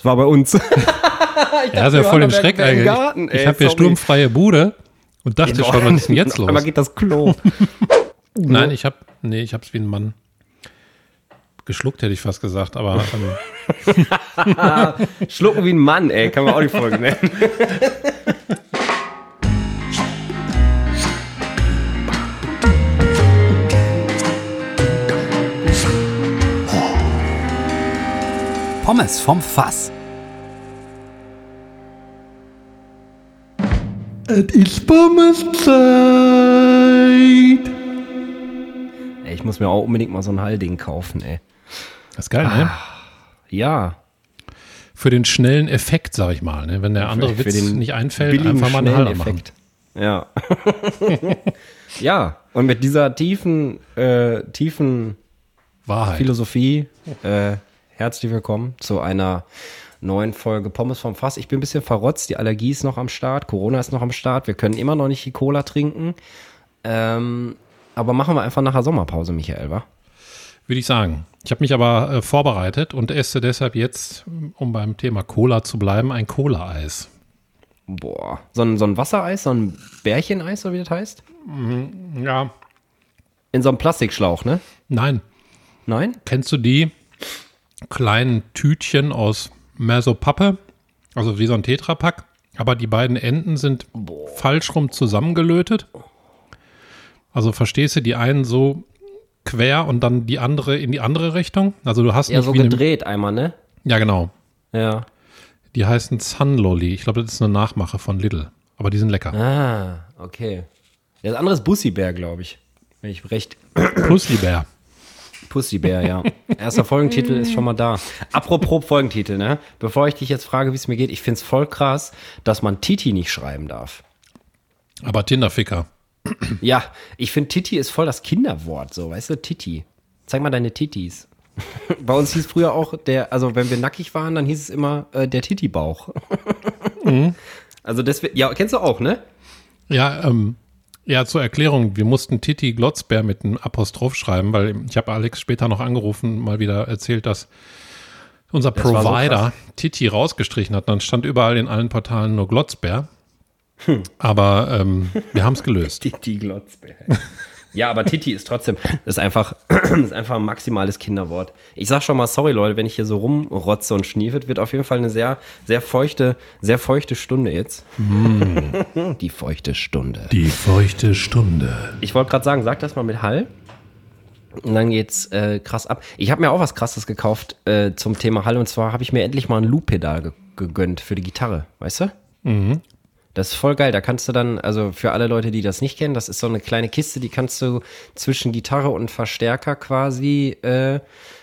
Das war bei uns. Ja, ist ja voll den Schreck eigentlich. Garten, ich habe ja sturmfreie Bude und dachte schon, was ist denn jetzt los? Einmal geht das Klo. Nein, ich habe, nee, ich habe es wie ein Mann geschluckt, hätte ich fast gesagt, aber ähm, Schlucken wie ein Mann, ey. Kann man auch die Folge nennen. Pommes vom Fass. Es ist Pommeszeit. Ich muss mir auch unbedingt mal so ein Hallding kaufen, ey. das ist geil, ne? Ja. Für den schnellen Effekt, sag ich mal, ne? Wenn der andere Für Witz den nicht einfällt, billigen, einfach mal einen Haller machen. Effekt. Ja. ja. Und mit dieser tiefen, äh, tiefen Wahrheit. Philosophie, äh, herzlich willkommen zu einer neuen Folge Pommes vom Fass. Ich bin ein bisschen verrotzt, die Allergie ist noch am Start, Corona ist noch am Start, wir können immer noch nicht die Cola trinken. Ähm, aber machen wir einfach nachher Sommerpause, Michael, wa? Würde ich sagen. Ich habe mich aber äh, vorbereitet und esse deshalb jetzt, um beim Thema Cola zu bleiben, ein Cola-Eis. Boah. So ein, so ein Wassereis, so ein Bärcheneis, so wie das heißt? Ja. In so einem Plastikschlauch, ne? Nein. Nein? Kennst du die kleinen Tütchen aus Mesopappe? Also wie so ein Tetrapack. Aber die beiden Enden sind falsch rum zusammengelötet. Also verstehst du, die einen so quer und dann die andere in die andere Richtung? Also du hast Ja, so eine, gedreht einmal, ne? Ja, genau. Ja. Die heißen Sunlolly. Ich glaube, das ist eine Nachmache von Lidl. Aber die sind lecker. Ah, okay. Das andere ist Bussibär, glaube ich. Wenn ich recht. Puslibär. Pussybär, ja. Erster Folgentitel ist schon mal da. Apropos Folgentitel, ne? Bevor ich dich jetzt frage, wie es mir geht, ich finde es voll krass, dass man Titi nicht schreiben darf. Aber Tinderficker. Ja, ich finde Titi ist voll das Kinderwort, so, weißt du, Titi. Zeig mal deine Titis. Bei uns hieß früher auch der, also wenn wir nackig waren, dann hieß es immer äh, der Titi-Bauch. Also deswegen, ja, kennst du auch, ne? Ja, ähm, ja, zur Erklärung, wir mussten Titi Glotzbär mit einem Apostroph schreiben, weil ich habe Alex später noch angerufen, mal wieder erzählt, dass unser Das so Provider krass. Titi rausgestrichen hat. Dann stand überall in allen Portalen nur Glotzbär. Hm. Aber ähm, wir haben es gelöst. Titi Glotzbär. Ja, aber Titi ist trotzdem, das ist einfach, ist einfach ein maximales Kinderwort. Ich sag schon mal, sorry Leute, wenn ich hier so rumrotze und schniefet, wird auf jeden Fall eine sehr, sehr feuchte, sehr feuchte Stunde jetzt. Die feuchte Stunde. Die feuchte Stunde. Ich wollte gerade sagen, sag das mal mit Hall. Und dann geht's äh, krass ab. Ich habe mir auch was krasses gekauft äh, zum Thema Hall und zwar habe ich mir endlich mal ein Loop-Pedal ge gegönnt für die Gitarre, weißt du? Das ist voll geil. Da kannst du dann, also für alle Leute, die das nicht kennen, das ist so eine kleine Kiste, die kannst du zwischen Gitarre und Verstärker quasi äh,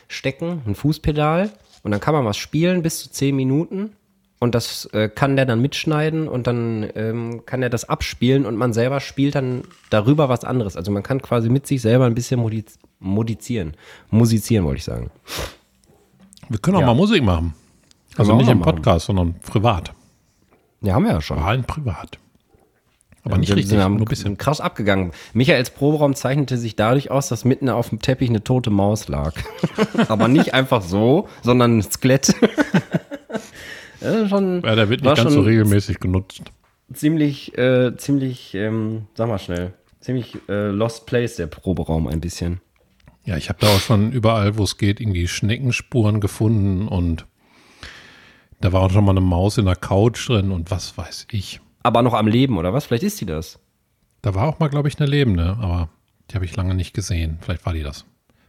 stecken, ein Fußpedal. Und dann kann man was spielen bis zu 10 Minuten. Und das äh, kann der dann mitschneiden und dann ähm, kann er das abspielen und man selber spielt dann darüber was anderes. Also man kann quasi mit sich selber ein bisschen modiz modizieren. Musizieren, wollte ich sagen. Wir können auch Ja. mal Musik machen. Also nicht im machen. Podcast, sondern privat. Ja, haben wir ja schon. Rein privat. Aber Ja, nicht wir richtig, sind, nur haben ein bisschen. krass abgegangen. Michaels Proberaum zeichnete sich dadurch aus, dass mitten auf dem Teppich eine tote Maus lag. Aber nicht einfach so, sondern ein Skelett. ist schon, Ja, der wird nicht ganz so regelmäßig genutzt. ziemlich, äh, ziemlich, ähm, sag mal schnell, ziemlich äh, Lost Place, der Proberaum ein bisschen. Ja, ich habe da auch schon überall, wo es geht, irgendwie Schneckenspuren gefunden und da war auch schon mal eine Maus in der Couch drin und was weiß ich. Aber noch am Leben, oder was? Vielleicht ist die das. Da war auch mal, glaube ich, eine lebende, aber die habe ich lange nicht gesehen. Vielleicht war die das.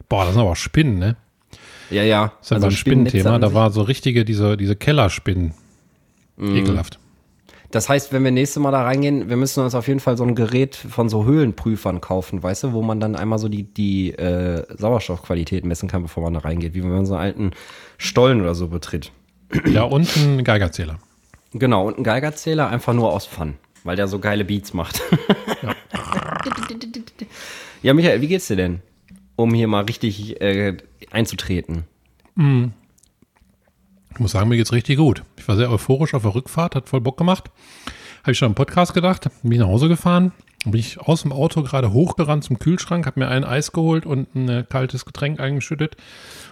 Boah, das sind aber auch Spinnen, ne? Ja, ja. Das ist also ein Spinnenthema. Da war so richtige, diese, diese Kellerspinnen. Mhm. Ekelhaft. Das heißt, wenn wir nächstes Mal da reingehen, wir müssen uns auf jeden Fall so ein Gerät von so Höhlenprüfern kaufen, weißt du, wo man dann einmal so die, die äh, Sauerstoffqualität messen kann, bevor man da reingeht, wie wenn man so einen alten Stollen oder so betritt. Ja, und ein Geigerzähler. Genau, und ein Geigerzähler einfach nur aus Fun, weil der so geile Beats macht. Ja, Michael, wie geht's dir denn? Um hier mal richtig äh, einzutreten. Ich muss sagen, mir geht's richtig gut. Ich war sehr euphorisch auf der Rückfahrt, hat voll Bock gemacht. Habe ich schon im Podcast gedacht, bin ich nach Hause gefahren bin ich aus dem Auto gerade hochgerannt zum Kühlschrank, habe mir ein Eis geholt und ein äh, kaltes Getränk eingeschüttet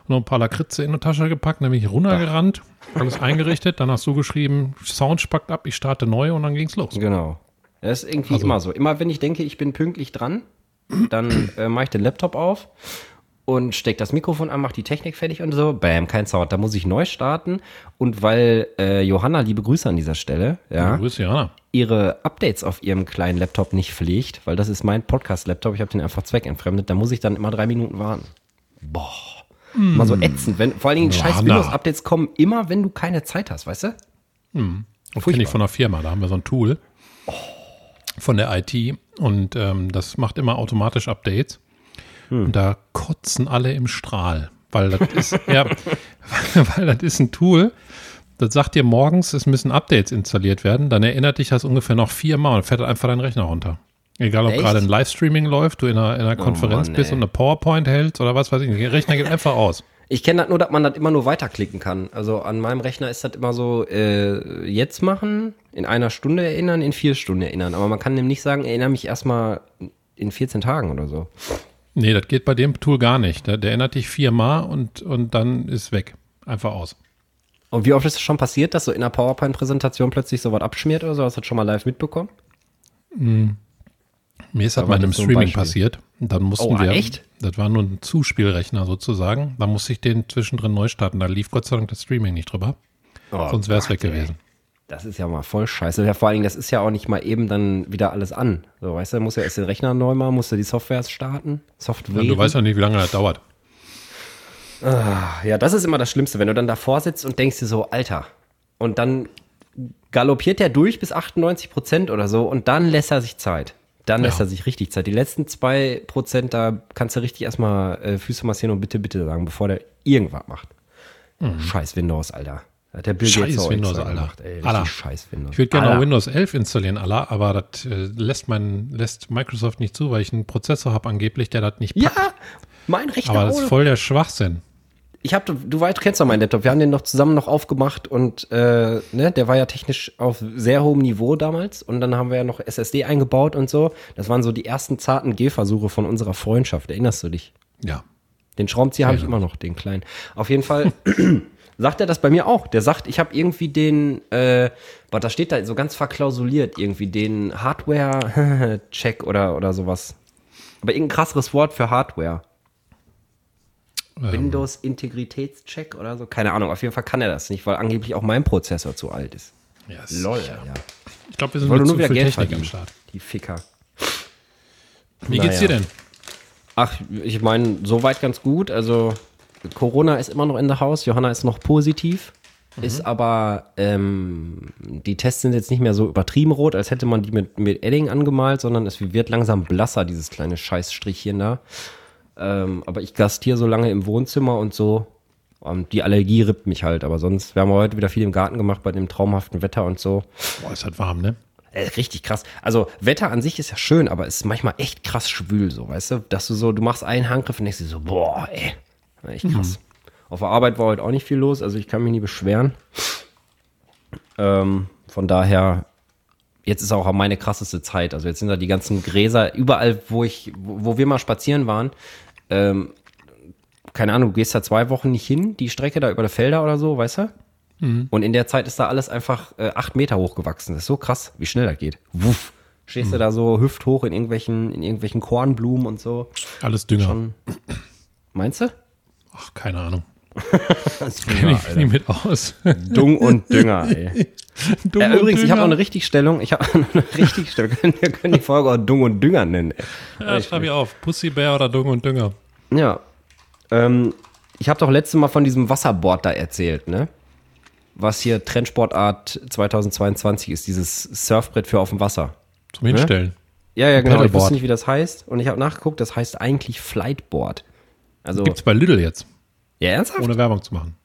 und noch ein paar Lakritze in die Tasche gepackt. Dann bin ich runtergerannt, alles eingerichtet. Dann hast du geschrieben, Sound spackt ab, ich starte neu und dann ging's los. Genau. Das ist irgendwie Also- immer so. Immer wenn ich denke, ich bin pünktlich dran, dann äh, mache ich den Laptop auf und stecke das Mikrofon an, mache die Technik fertig und so. Bam, kein Sound. Da muss ich neu starten. Und weil äh, Johanna, liebe Grüße an dieser Stelle, ja, Grüß Jana. Ihre Updates auf ihrem kleinen Laptop nicht pflegt, weil das ist mein Podcast-Laptop, ich habe den einfach zweckentfremdet, da muss ich dann immer drei Minuten warten. Boah. Mal so ätzend. Wenn, vor allen Dingen scheiß. Windows-Updates kommen immer, wenn du keine Zeit hast, weißt du? Das kenne ich von der Firma. Da haben wir so ein Tool von der IT und ähm, das macht immer automatisch Updates. Und da kotzen alle im Strahl, weil das ist ja, weil das ist ein Tool. Das sagt dir morgens, es müssen Updates installiert werden. Dann erinnert dich das ungefähr noch viermal und fährt einfach dein Rechner runter. Egal, ob Echt? gerade ein Livestreaming läuft, du in einer, in einer Konferenz Mann, bist und eine PowerPoint hältst oder was weiß ich. Der Rechner geht einfach aus. Ich kenne das nur, dass man das immer nur weiterklicken kann. Also an meinem Rechner ist das immer so, äh, jetzt machen, in einer Stunde erinnern, in vier Stunden erinnern. Aber man kann dem nicht sagen, erinnere mich erstmal in 14 Tagen oder so. Nee, das geht bei dem Tool gar nicht. Der, der erinnert dich viermal und, und dann ist weg. Einfach aus. Und wie oft ist es schon passiert, dass so in einer PowerPoint-Präsentation plötzlich sowas abschmiert oder so? Hast du das schon mal live mitbekommen? Mir ist mal in einem so ein Streaming Beispiel. passiert. Dann mussten Oh, wir. echt? Das war nur ein Zuspielrechner sozusagen. Da musste ich den zwischendrin neu starten. Da lief Gott sei Dank das Streaming nicht drüber. Oh Sonst wäre es weg ey. gewesen. Das ist ja mal voll scheiße. Ja, vor allen Dingen, das ist ja auch nicht mal eben dann wieder alles an. So, weißt du, musst ja erst den Rechner neu machen, musst du die Software starten. Software. Ja, du weißt ja nicht, wie lange das dauert. Ja, das ist immer das Schlimmste, wenn du dann davor sitzt und denkst dir so, Alter. Und dann galoppiert er durch bis 98 Prozent oder so und dann lässt er sich Zeit. Dann lässt Ja. er sich richtig Zeit. Die letzten zwei Prozent, da kannst du richtig erstmal äh, Füße massieren und bitte, bitte sagen, bevor der irgendwas macht. Scheiß Windows, Alter. Hat der Bill Mhm. Scheiß Gates Windows, Alter. gemacht, ey. Alter. Scheiß Windows. Ich würde gerne Alter. Windows 11 installieren, Allah, aber das äh, lässt, mein, lässt Microsoft nicht zu, weil ich einen Prozessor habe angeblich, der das nicht packt. Ja, mein Rechner aber das ist voll der Schwachsinn. Ich hab, du, weißt, du kennst doch meinen Laptop. Wir haben den noch zusammen noch aufgemacht und äh, ne, der war ja technisch auf sehr hohem Niveau damals. Und dann haben wir ja noch SSD eingebaut und so. Das waren so die ersten zarten Gehversuche von unserer Freundschaft. Erinnerst du dich? Ja. Den Schraubenzieher habe ich immer noch, den kleinen. Auf jeden Fall sagt er das bei mir auch. Der sagt, ich habe irgendwie den, äh, was da steht da so ganz verklausuliert, irgendwie den Hardware-Check oder, oder sowas. Aber irgendein krasseres Wort für Hardware. Ähm, Windows Integritätscheck oder so. Keine Ahnung, auf jeden Fall kann er das nicht, weil angeblich auch mein Prozessor zu alt ist. ja Lol, ja. Ich glaube, wir sind nur zu wieder viel Geld Technik am Start. Die Ficker. Wie geht's Naja. dir denn? Ach, ich meine, soweit ganz gut. Also, Corona ist immer noch in der Haus. Johanna ist noch positiv. Ist aber, ähm, die Tests sind jetzt nicht mehr so übertrieben rot, als hätte man die mit, mit Edding angemalt, sondern es wird langsam blasser, dieses kleine Scheißstrichchen da. Ähm, aber ich gastiere so lange im Wohnzimmer und so. Und die Allergie rippt mich halt. Aber sonst, wir haben heute wieder viel im Garten gemacht bei dem traumhaften Wetter und so. Boah, ist halt warm, ne? Äh, richtig krass. Also Wetter an sich ist ja schön, aber es ist manchmal echt krass schwül, so, weißt du? Dass du so, du machst einen Handgriff und denkst dir so, boah, ey. Echt krass. Auf der Arbeit war heute auch nicht viel los, also ich kann mich nie beschweren. Ähm, von daher, jetzt ist auch meine krasseste Zeit. Also jetzt sind da die ganzen Gräser, überall, wo ich, wo wir mal spazieren waren, ähm, keine Ahnung, du gehst da zwei Wochen nicht hin, die Strecke da über die Felder oder so, weißt du? Und in der Zeit ist da alles einfach äh, acht Meter hochgewachsen. Das ist so krass, wie schnell das geht. Wuff. Stehst du da so hüfthoch in irgendwelchen, in irgendwelchen Kornblumen und so. Alles Dünger. Schon. Meinst du? Ach, keine Ahnung. Das Kenn ich nicht mit aus. Dung und Dünger, ey. Dumm Ja, und übrigens, ich habe Dünger. noch eine Richtigstellung. Ich habe noch eine Richtigstellung. Wir können, wir können die Folge auch Dung und Dünger nennen. Ey. Ja, schreib ich auf. Pussybär oder Dung und Dünger. Ja. Ähm, ich habe doch letztes Mal von diesem Wasserboard da erzählt, ne? Was hier Trendsportart 2022 ist, dieses Surfbrett für auf dem Wasser. Zum Hinstellen. Ja, ja, genau. Ich wusste nicht, wie das heißt. Und ich habe nachgeguckt, das heißt eigentlich Flightboard. Also, Gibt's bei Lidl jetzt, ja, ernsthaft? ohne Werbung zu machen.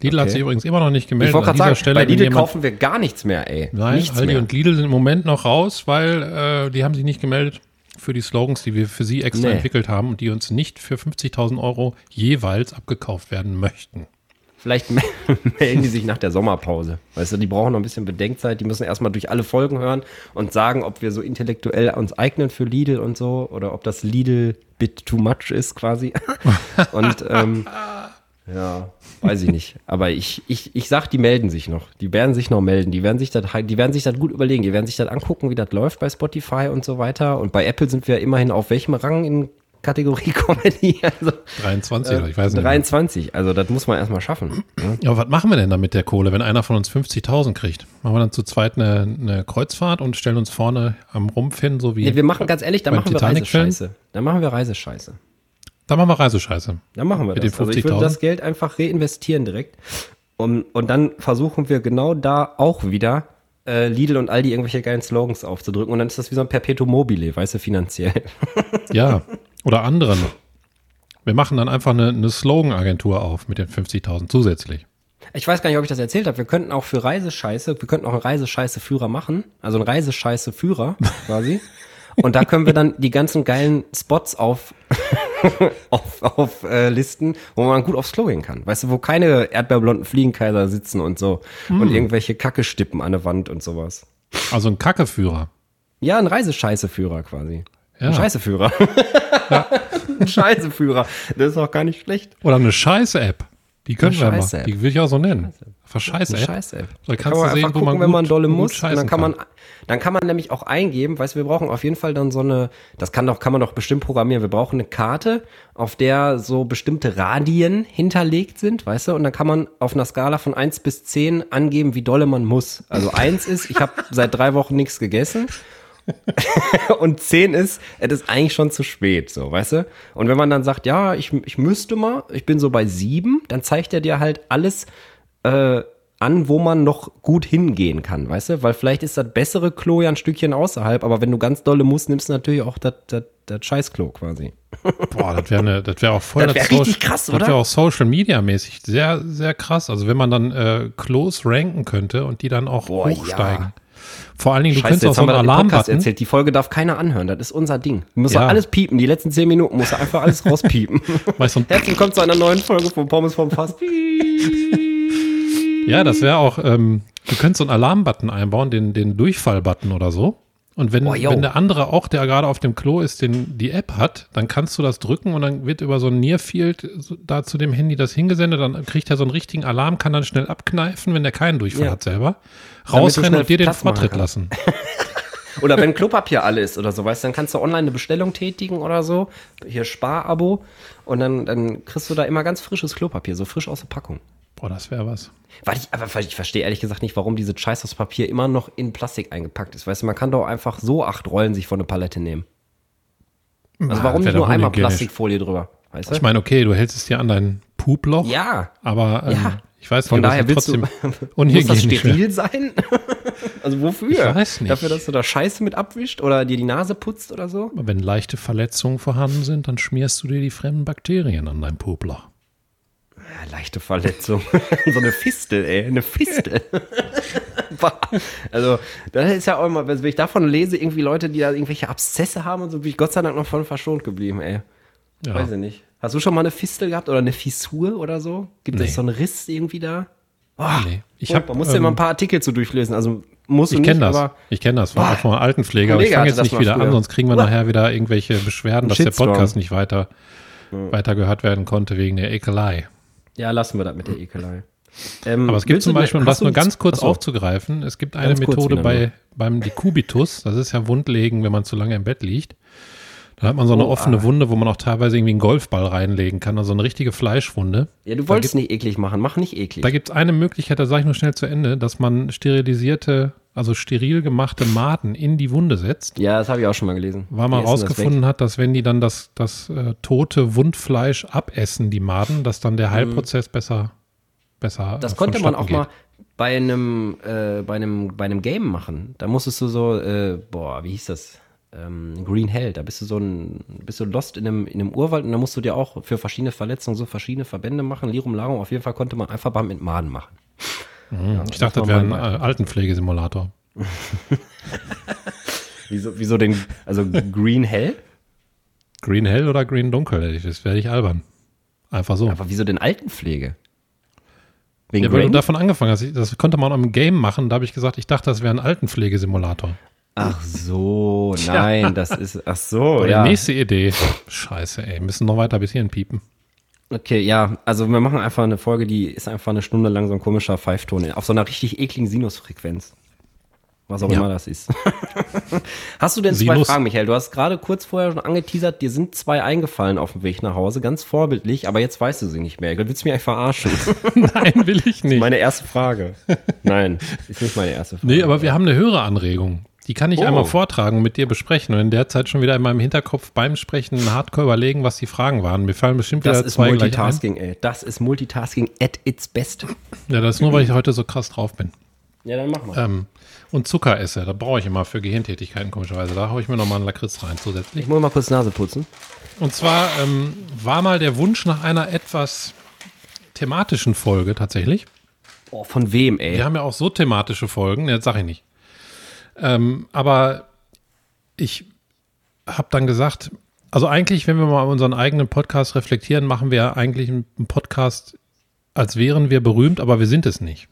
Lidl hat Okay. sich übrigens immer noch nicht ich gemeldet. wollte An gerade sagen, Stelle, bei Lidl kaufen wir gar nichts mehr, ey. Nein, nichts Aldi mehr. und Lidl sind im Moment noch raus, weil äh, die haben sich nicht gemeldet für die Slogans, die wir für sie extra Nee. entwickelt haben und die uns nicht für 50.000 Euro jeweils abgekauft werden möchten. Vielleicht melden die sich nach der Sommerpause. Weißt du, die brauchen noch ein bisschen Bedenkzeit. Die müssen erstmal durch alle Folgen hören und sagen, ob wir so intellektuell uns eignen für Lidl und so oder ob das Lidl-Bit too much ist quasi. und ähm, ja, weiß ich nicht. Aber ich, ich, ich sag, die melden sich noch. Die werden sich noch melden. Die werden sich das, die werden sich das gut überlegen. Die werden sich das angucken, wie das läuft bei Spotify und so weiter. Und bei Apple sind wir immerhin auf welchem Rang in Kategorie Comedy? Also, 23 oder ich weiß nicht. 23. Also das muss man erstmal schaffen. ne? Ja, aber was machen wir denn da mit der Kohle, wenn einer von uns 50.000 kriegt? Machen wir dann zu zweit eine, eine Kreuzfahrt und stellen uns vorne am Rumpf hin, so wie. Nee, wir machen ganz ehrlich, da machen wir? Reisescheiße. Da machen wir Reisescheiße. Da machen wir Reisescheiße. Da machen wir Mit das. den Also ich würde 50.000? das Geld einfach reinvestieren direkt. Und, und dann versuchen wir genau da auch wieder äh, Lidl und Aldi irgendwelche geilen Slogans aufzudrücken. Und dann ist das wie so ein Perpetuum mobile, weißt du, finanziell. Ja. Oder anderen. Wir machen dann einfach eine, eine Slogan-Agentur auf mit den 50.000 zusätzlich. Ich weiß gar nicht, ob ich das erzählt habe. Wir könnten auch für Reisescheiße, wir könnten auch einen Reisescheiße-Führer machen. Also einen Reisescheiße-Führer quasi. Und da können wir dann die ganzen geilen Spots auf, auf, auf äh, Listen, wo man gut aufs Klo gehen kann. Weißt du, wo keine erdbeerblonden Fliegenkaiser sitzen und so. Und irgendwelche Kacke-Stippen an der Wand und sowas. Also ein Kackeführer. Ja, ein Reisescheiße-Führer quasi. Ja. Ein Scheißeführer. ein Scheißeführer. Das ist auch gar nicht schlecht. Oder eine Scheiße-App. Die können wir mal. Die will ich auch so nennen. Eine Scheiße-App. Scheiß-App. Da Da kannst kann du man sehen, einfach wo gucken, man wenn man gut- dolle gut muss. Dann kann man, kann. Dann kann man nämlich auch eingeben, weißt du, wir brauchen auf jeden Fall dann so eine, das kann doch, kann man doch bestimmt programmieren. Wir brauchen eine Karte, auf der so bestimmte Radien hinterlegt sind, weißt du, und dann kann man auf einer Skala von 1 bis 10 angeben, wie dolle man muss. Also 1 ist, ich habe seit drei Wochen nichts gegessen. und 10 ist, es ist eigentlich schon zu spät, so, weißt du? Und wenn man dann sagt, ja, ich, ich müsste mal, ich bin so bei 7, dann zeigt er dir halt alles äh, an, wo man noch gut hingehen kann, weißt du? Weil vielleicht ist das bessere Klo ja ein Stückchen außerhalb, aber wenn du ganz dolle musst, nimmst du natürlich auch das, das, das Scheißklo quasi. Boah, das wäre ne, das wäre auch voll Das wär Social- richtig krass, Das oder? wäre auch Social Media mäßig sehr, sehr krass. Also wenn man dann äh, Klos ranken könnte und die dann auch Boah, hochsteigen. ja. Vor allen Dingen, du Scheiße, könntest auch so haben einen das Alarmbutton. erzählt. Die Folge darf keiner anhören, das ist unser Ding. Du musst Ja. alles piepen, die letzten 10 Minuten musst du einfach alles rauspiepen. Herzlich willkommen zu einer neuen Folge von Pommes vom Fass. Ja, das wäre auch, ähm, du könntest so einen Alarmbutton einbauen, den, den Durchfallbutton oder so. Und wenn, Oh, wenn der andere auch, der gerade auf dem Klo ist, den, die App hat, dann kannst du das drücken und dann wird über so ein Nearfield da zu dem Handy das hingesendet, dann kriegt er so einen richtigen Alarm, kann dann schnell abkneifen, wenn der keinen Durchfall Ja. hat selber, rausrennen und dir den Vortritt lassen. Oder wenn Klopapier alle ist oder so, weißt du, dann kannst du online eine Bestellung tätigen oder so. Hier Sparabo. Und dann, dann kriegst du da immer ganz frisches Klopapier, so frisch aus der Packung. Boah, das wäre was. Weil ich, aber ich verstehe ehrlich gesagt nicht, warum diese Scheiß aus Papier immer noch in Plastik eingepackt ist. Weißt du, man kann doch einfach so acht Rollen sich von eine Palette nehmen. Also warum wär nicht nur einmal. Plastikfolie drüber? Weißt du? Ich meine, okay, du hältst es dir an dein Puploch, ja. aber ähm, Ja. ich weiß nicht, Von daher willst du, trotzdem muss das steril sein? also wofür? Ich weiß nicht. Dafür, dass du da Scheiße mit abwischt oder dir die Nase putzt oder so? Aber Wenn leichte Verletzungen vorhanden sind, dann schmierst du dir die fremden Bakterien an dein Puploch. Ja, leichte Verletzung. so eine Fistel, ey. Eine Fistel. Also, das ist ja auch immer, wenn ich davon lese, irgendwie Leute, die da irgendwelche Abszesse haben und so, bin ich Gott sei Dank noch von verschont geblieben, ey. Ja. Weiß ich nicht. Hast du schon mal eine Fistel gehabt oder eine Fissur oder so? Gibt Nee. es so einen Riss irgendwie da? Oh, Nee. Ich hab, man muss ja ähm, mal ein paar Artikel zu durchlesen. Also musst du Ich kenne das. Ich kenne das. War Boah. auch von einer Altenpflege, aber ich fange jetzt nicht wieder an, früher. sonst kriegen wir Uah. nachher wieder irgendwelche Beschwerden, dass der. Podcast nicht weiter, weiter gehört werden konnte wegen der Ekelei. Ja, lassen wir das mit der Ekelei. Ähm, Aber es gibt zum Beispiel, um das nur ganz kurz Achso. aufzugreifen, es gibt eine Ganz Methode wieder bei, beim Dekubitus, das ist ja Wundlegen, wenn man zu lange im Bett liegt. Da hat man so eine Oh, offene ah. Wunde, wo man auch teilweise irgendwie einen Golfball reinlegen kann, also eine richtige Fleischwunde. Ja, du wolltest nicht eklig machen. Mach nicht eklig. Da gibt es eine Möglichkeit, da sage ich nur schnell zu Ende, dass man sterilisierte, also steril gemachte Maden in die Wunde setzt, ja, das habe ich auch schon mal gelesen. weil man Die essen das weg. rausgefunden hat, dass wenn die dann das, das äh, tote Wundfleisch abessen, die Maden, dass dann der Heilprozess besser, besser Mhm. Das konnte man auch geht. mal bei einem, äh, bei einem, bei einem Game machen. Da musstest du so, äh, boah, wie hieß das? Ähm, Green Hell, da bist du so ein, bist du lost in einem, in einem Urwald und da musst du dir auch für verschiedene Verletzungen so verschiedene Verbände machen, Lirum Larum. Auf jeden Fall konnte man einfach beim Entmaden machen. Mhm. Ich dachte, das wäre ein äh, Altenpflegesimulator. Wieso, wieso den, also Green Hell? Green hell oder green dunkel? Das werde ich albern. Einfach so. Aber wieso denn Altenpflege? Wegen Ja, weil du davon angefangen hast. Das konnte man auch im Game machen. Da habe ich gesagt, ich dachte, das wäre ein Altenpflegesimulator. Ach so, nein, das ist, ach so, Oder ja. nächste Idee. Scheiße, ey. Müssen noch weiter bis hierhin piepen. Okay, ja, also wir machen einfach eine Folge, die ist einfach eine Stunde lang so ein komischer Pfeifton auf so einer richtig ekligen Sinusfrequenz. Was auch Ja. immer das ist. hast du denn zwei Sinus. Fragen, Michael? Du hast gerade kurz vorher schon angeteasert, dir sind zwei eingefallen auf dem Weg nach Hause, ganz vorbildlich, aber jetzt weißt du sie nicht mehr. Du willst mich eigentlich verarschen. Nein, will ich nicht. meine erste Frage. Nein, ist nicht meine erste Frage. Nee, aber wir haben eine höhere Anregung. Die kann ich Oh. einmal vortragen und mit dir besprechen und in der Zeit schon wieder in meinem Hinterkopf beim Sprechen hardcore überlegen, was die Fragen waren. Mir fallen bestimmt das wieder ist zwei gleich ein. Multitasking, ey. Das ist Multitasking at its best. Ja, das ist nur, weil ich heute so krass drauf bin. Ja, dann mach mal. Ähm, und Zucker esse, da brauche ich immer für Gehirntätigkeiten komischerweise. Da haue ich mir nochmal einen Lakritz rein zusätzlich. Ich muss mal kurz Nase putzen. Und zwar ähm, war mal der Wunsch nach einer etwas thematischen Folge tatsächlich. Oh, von wem, ey? Wir haben ja auch so thematische Folgen, das sage ich nicht. Ähm, aber ich habe dann gesagt, also eigentlich, wenn wir mal unseren eigenen Podcast reflektieren, machen wir eigentlich einen Podcast, als wären wir berühmt, aber wir sind es nicht.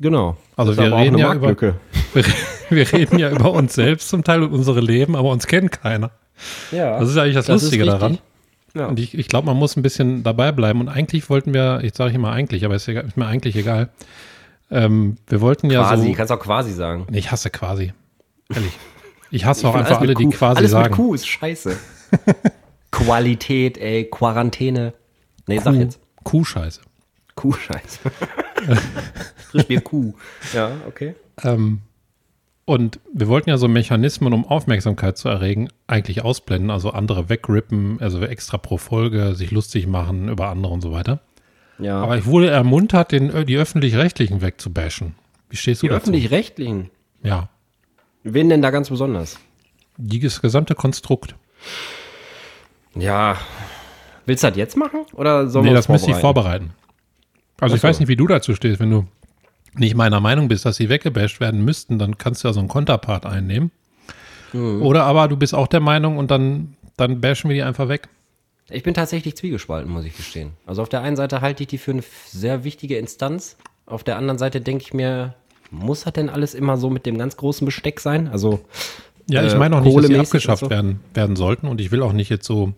Genau. Also wir reden ja über-. Wir, wir reden ja über uns selbst zum Teil und unsere Leben, aber uns kennt keiner. Ja. Das ist eigentlich das, Das Lustige daran. Ja. Und ich, ich glaube, man muss ein bisschen dabei bleiben. Und eigentlich wollten wir, ich sage immer eigentlich, aber ist, egal, ist mir eigentlich egal. Ähm, wir wollten ja quasi, so. kannst auch quasi sagen. Nee, ich hasse quasi. Ehrlich. Ich hasse auch Ich find einfach alles alle, die quasi alles sagen. mit Q ist scheiße. Qualität, ey, Quarantäne. Nee, sag Kuh, jetzt. Kuhscheiße. Kuh-Scheiße. Frischbier Kuh. Ja, okay. Ähm, und wir wollten ja so Mechanismen, um Aufmerksamkeit zu erregen, eigentlich ausblenden. Also andere wegrippen, also extra pro Folge sich lustig machen über andere und so weiter. Ja. Aber ich wurde ermuntert, den, die Öffentlich-Rechtlichen wegzubashen. Wie stehst du die dazu? öffentlich-rechtlichen. Ja. Wen denn da ganz besonders? Das gesamte Konstrukt. Ja. Willst du das jetzt machen? Oder sollen nee, wir das müsste ich vorbereiten. Also Ach ich weiß nicht, wie du dazu stehst. Wenn du nicht meiner Meinung bist, dass sie weggebasht werden müssten, dann kannst du ja so einen Konterpart einnehmen. Mhm. Oder aber du bist auch der Meinung und dann, dann bashen wir die einfach weg. Ich bin tatsächlich zwiegespalten, muss ich gestehen. Also auf der einen Seite halte ich die für eine sehr wichtige Instanz. Auf der anderen Seite denke ich mir, muss das denn alles immer so mit dem ganz großen Besteck sein? Also, Ja, ich Äh, meine auch nicht, dass sie kohlemäßig abgeschafft so. werden, werden sollten. Und ich will auch nicht jetzt so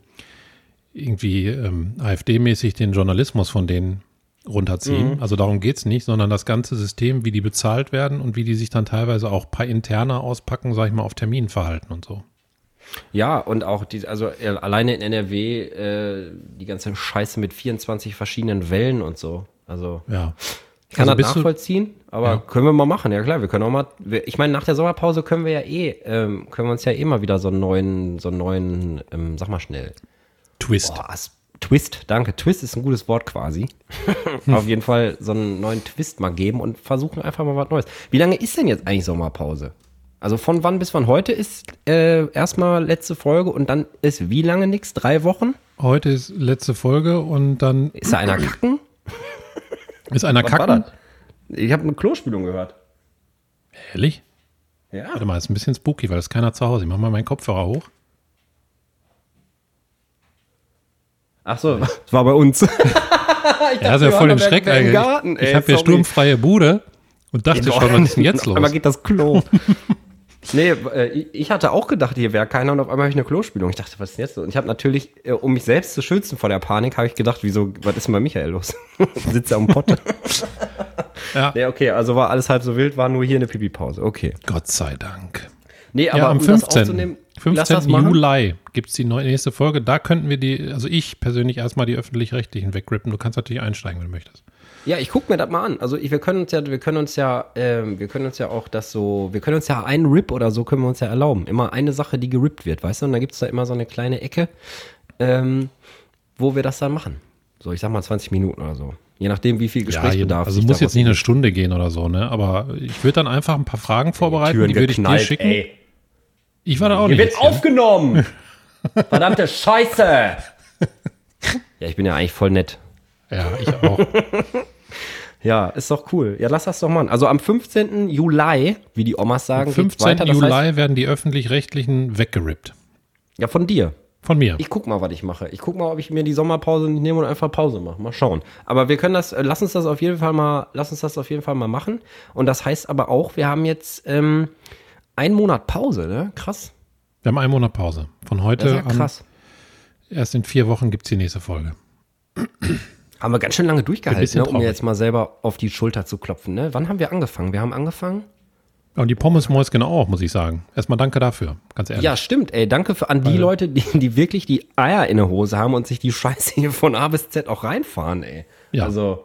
irgendwie ähm, AfD-mäßig den Journalismus von denen runterziehen. Mhm. Also darum geht's nicht, sondern das ganze System, wie die bezahlt werden und wie die sich dann teilweise auch paar interner auspacken, sag ich mal, auf Termin verhalten und so. ja, und auch die, also äh, alleine in NRW äh, die ganze Scheiße mit 24 verschiedenen Wellen und so. Also, Ja. Ich kann Also das nachvollziehen, aber Ja. können wir mal machen. Ja klar, wir können auch mal, ich meine, nach der Sommerpause können wir ja eh, ähm, können wir uns ja eh mal wieder so einen neuen, so einen neuen, ähm, sag mal schnell, Twist. Boah, Twist, danke. Twist ist ein gutes Wort quasi. Auf jeden Fall so einen neuen Twist mal geben und versuchen einfach mal was Neues. Wie lange ist denn jetzt eigentlich Sommerpause? Also von wann bis wann? Heute ist äh, erstmal letzte Folge und dann ist wie lange nix? Drei Wochen? Heute ist letzte Folge und dann Ist da einer kacken? Ist einer Was war kacken. das? Ich habe eine Klospülung gehört. Ehrlich? Ja. Warte mal, ist ein bisschen spooky, weil es keiner zu Hause. Ich mach mal meinen Kopfhörer hoch. Ach so, das war bei uns. Ja, ist ja voll den Schreck im eigentlich. Garten, ich ey, habe hier sturmfreie Bude und dachte schon, was ist denn jetzt Auf los? einmal geht das Klo. nee, äh, ich- hatte auch gedacht, hier wäre keiner und auf einmal habe ich eine Klospülung. Ich dachte, was ist denn jetzt los? Und ich habe natürlich, äh, um mich selbst zu schützen vor der Panik, habe ich gedacht, wieso, was ist denn bei Michael los? Sitzt er am Pott? Ja. nee, okay, also war alles halb so wild, war nur hier eine Pipi-Pause. Okay. Gott sei Dank. Nee, aber ja, am um das 15. aufzunehmen, lass 15. das machen. Juli gibt es die nächste Folge. Da könnten wir die, also ich persönlich erstmal die öffentlich-rechtlichen wegrippen. Du kannst natürlich einsteigen, wenn du möchtest. Ja, ich guck mir das mal an. Also ich, wir können uns ja, wir können uns ja, ähm, wir können uns ja auch das so, wir können uns ja einen Rip oder so können wir uns ja erlauben. Immer eine Sache, die gerippt wird, weißt du? Und da gibt's da immer so eine kleine Ecke, ähm, wo wir das dann machen. So, ich sag mal 20 Minuten oder so. Je nachdem, wie viel Ja, Gesprächsbedarf also sich muss jetzt nicht eine. Stunde gehen oder so, ne? Aber ich würde dann einfach ein paar Fragen vorbereiten, Türen die würde ich dir schicken. ey. Ich war da auch Hier nicht. wird hier, ne? aufgenommen! Verdammte Scheiße! Ja, ich bin ja eigentlich voll nett. Ja, ich auch. Ja, ist doch cool. Ja, lass das doch machen. Also am 15. Juli, wie die Omas sagen, Am geht's 15. weiter. Das Juli heißt, werden die öffentlich-rechtlichen weggerippt. ja, von dir. Von mir. Ich guck mal, was ich mache. Ich guck mal, ob ich mir die Sommerpause nicht nehme und einfach Pause mache. Mal schauen. Aber wir können das, äh, lass uns das auf jeden Fall mal, lass uns das auf jeden Fall mal machen. Und das heißt aber auch, wir haben jetzt ähm, einen Monat Pause, ne? Krass. Wir haben einen Monat Pause. Von Das heute ist ja an, krass. erst in vier Wochen gibt es die nächste Folge. Haben wir ganz schön lange durchgehalten, ne, um mir jetzt mal selber auf die Schulter zu klopfen. Ne? Wann haben wir angefangen? Wir haben angefangen? Und die Pommes Mäuschen auch, muss ich sagen. Erstmal danke dafür, ganz ehrlich. Ja, stimmt, ey. Danke für, an die Leute, die, die wirklich die Eier in der Hose haben und sich die Scheiße hier von A bis Z auch reinfahren, ey. Ja. Also,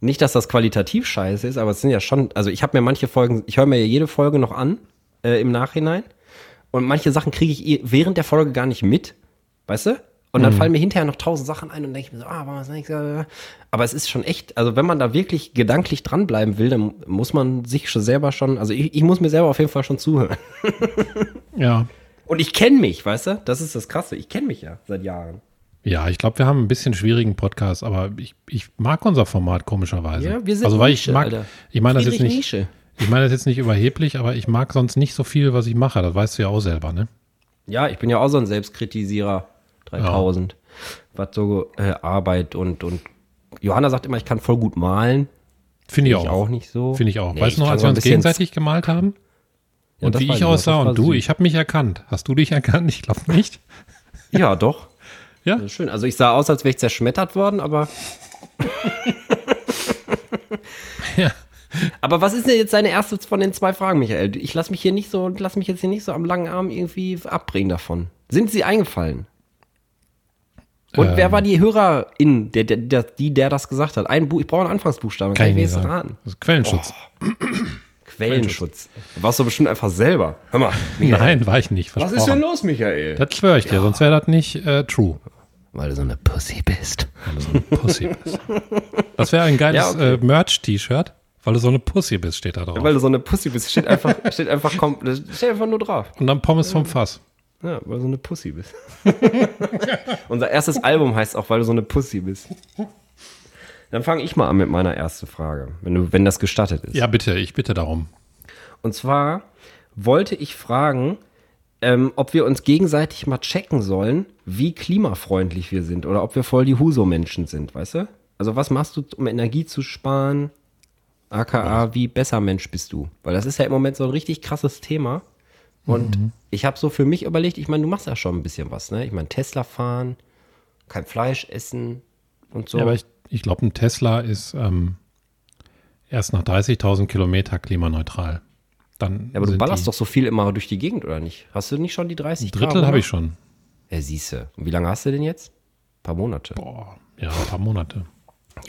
nicht, dass das qualitativ scheiße ist, aber es sind ja schon, also ich habe mir manche Folgen, ich höre mir ja jede Folge noch an äh, im Nachhinein und manche Sachen kriege ich eh während der Folge gar nicht mit, weißt du? Und Mhm. dann fallen mir hinterher noch tausend Sachen ein und denke ich mir so, ah, war was nächstes? Aber es ist schon echt, also wenn man da wirklich gedanklich dranbleiben will, dann muss man sich schon selber schon, also ich, ich muss mir selber auf jeden Fall schon zuhören. Ja, Und ich kenne mich, weißt du? Das ist das Krasse. Ich kenne mich ja seit Jahren. ja ich glaube, wir haben ein bisschen schwierigen Podcast, aber ich, ich mag unser Format komischerweise. Ja, wir sind also weil Nische, ich mag, Alter. ich meine das jetzt nicht, Nische. ich meine das jetzt nicht überheblich, aber ich mag sonst nicht so viel, was ich mache. Das weißt du ja auch selber, ne? Ja, ich bin ja auch so ein Selbstkritisierer. 3000. Was so äh, Arbeit und, und Johanna sagt immer, ich kann voll gut malen. Finde ich Ich auch. auch nicht so. Finde ich auch. Nee, weißt du noch, als wir uns gegenseitig gemalt haben? Ja, Und wie ich aussah und du, süß. ich habe mich erkannt. Hast du dich erkannt? Ich glaube nicht. Ja, doch. Ja? Schön. Also ich sah aus, als wäre ich zerschmettert worden, aber. Ja. Aber was ist denn jetzt deine erste von den zwei Fragen, Michael? Ich lass mich hier nicht so, lass mich jetzt hier nicht so am langen Arm irgendwie abbringen davon. Sind sie eingefallen? Und Ähm. wer war die Hörerin, der, der, der, die, der das gesagt hat? Ein Buch, ich brauche einen Anfangsbuchstaben. Kann ich nicht raten. Das ist Quellenschutz. Quellenschutz. Warst du bestimmt einfach selber. Hör mal. Michael. Nein, war ich nicht. Was ist denn los, Michael? Das schwöre ich dir, sonst wäre das nicht äh, true. Weil du so eine Pussy bist. Weil du so eine Pussy bist. Das wäre ein geiles Ja, okay. äh, Merch-T-Shirt, weil du so eine Pussy bist, steht da drauf. Weil du so eine Pussy bist. Steht einfach, steht einfach, steht einfach nur drauf. Und dann Pommes vom Fass. Ja, weil du so eine Pussy bist. Unser erstes Album heißt auch, weil du so eine Pussy bist. Dann fange ich mal an mit meiner ersten Frage, wenn, du, wenn das gestattet ist. Ja, bitte, ich bitte darum. Und zwar wollte ich fragen, ähm, ob wir uns gegenseitig mal checken sollen, wie klimafreundlich wir sind oder ob wir voll die Huso-Menschen sind, weißt du? Also was machst du, um Energie zu sparen? AKA, wie besser Mensch bist du? Weil das ist ja im Moment so ein richtig krasses Thema. Und ich habe so für mich überlegt, ich meine, du machst ja schon ein bisschen was, ne? Ich meine, Tesla fahren, kein Fleisch essen und so. Ja, aber ich, ich glaube, ein Tesla ist ähm, erst nach 30.000 Kilometer klimaneutral. Dann Ja, aber du ballerst doch so viel immer durch die Gegend, oder nicht? Hast du nicht schon die 30 Ein Drittel habe ich schon. Ja, siehste. Und wie lange hast du denn jetzt? Ein paar Monate. Boah, ja, ein paar Monate.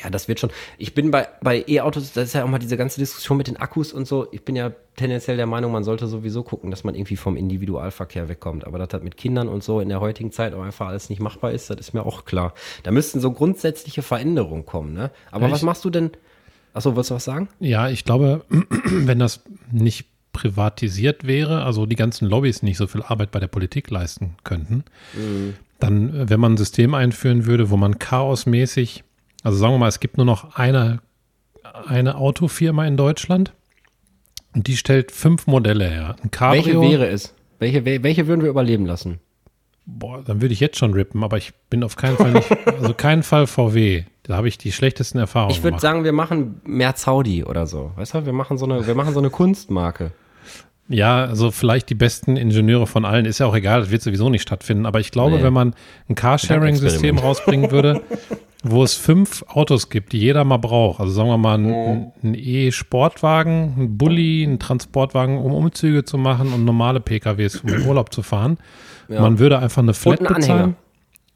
Ja, das wird schon. Ich bin bei, bei E-Autos, das ist ja auch mal diese ganze Diskussion mit den Akkus und so. Ich bin ja tendenziell der Meinung, man sollte sowieso gucken, dass man irgendwie vom Individualverkehr wegkommt. Aber dass das mit Kindern und so in der heutigen Zeit auch einfach alles nicht machbar ist, das ist mir auch klar. Da müssten so grundsätzliche Veränderungen kommen, ne? Aber Ja, was machst du denn? Achso, wolltest du was sagen? Ja, ich glaube, wenn das nicht privatisiert wäre, also die ganzen Lobbys nicht so viel Arbeit bei der Politik leisten könnten, dann, äh, wenn man ein System einführen würde, wo man chaosmäßig, also sagen wir mal, es gibt nur noch eine, eine Autofirma in Deutschland und die stellt fünf Modelle her. Ein Welche Cabrio, wäre es? Welche, wel- welche würden wir überleben lassen? boah, dann würde ich jetzt schon rippen, aber ich bin auf keinen Fall nicht, also keinen Fall VW. Da habe ich die schlechtesten Erfahrungen Ich würde sagen, wir machen mehr Zaudi oder so. Weißt du, wir machen so eine, wir machen so eine Kunstmarke. Ja, also vielleicht die besten Ingenieure von allen, ist ja auch egal, das wird sowieso nicht stattfinden, aber ich glaube, Nee. wenn man ein Carsharing-System rausbringen würde, wo es fünf Autos gibt, die jeder mal braucht, also sagen wir mal ein, ein E-Sportwagen, ein Bulli, ein Transportwagen, um Umzüge zu machen und normale PKWs, um in Urlaub zu fahren. Man würde einfach eine Flat bezahlen. Anhänger.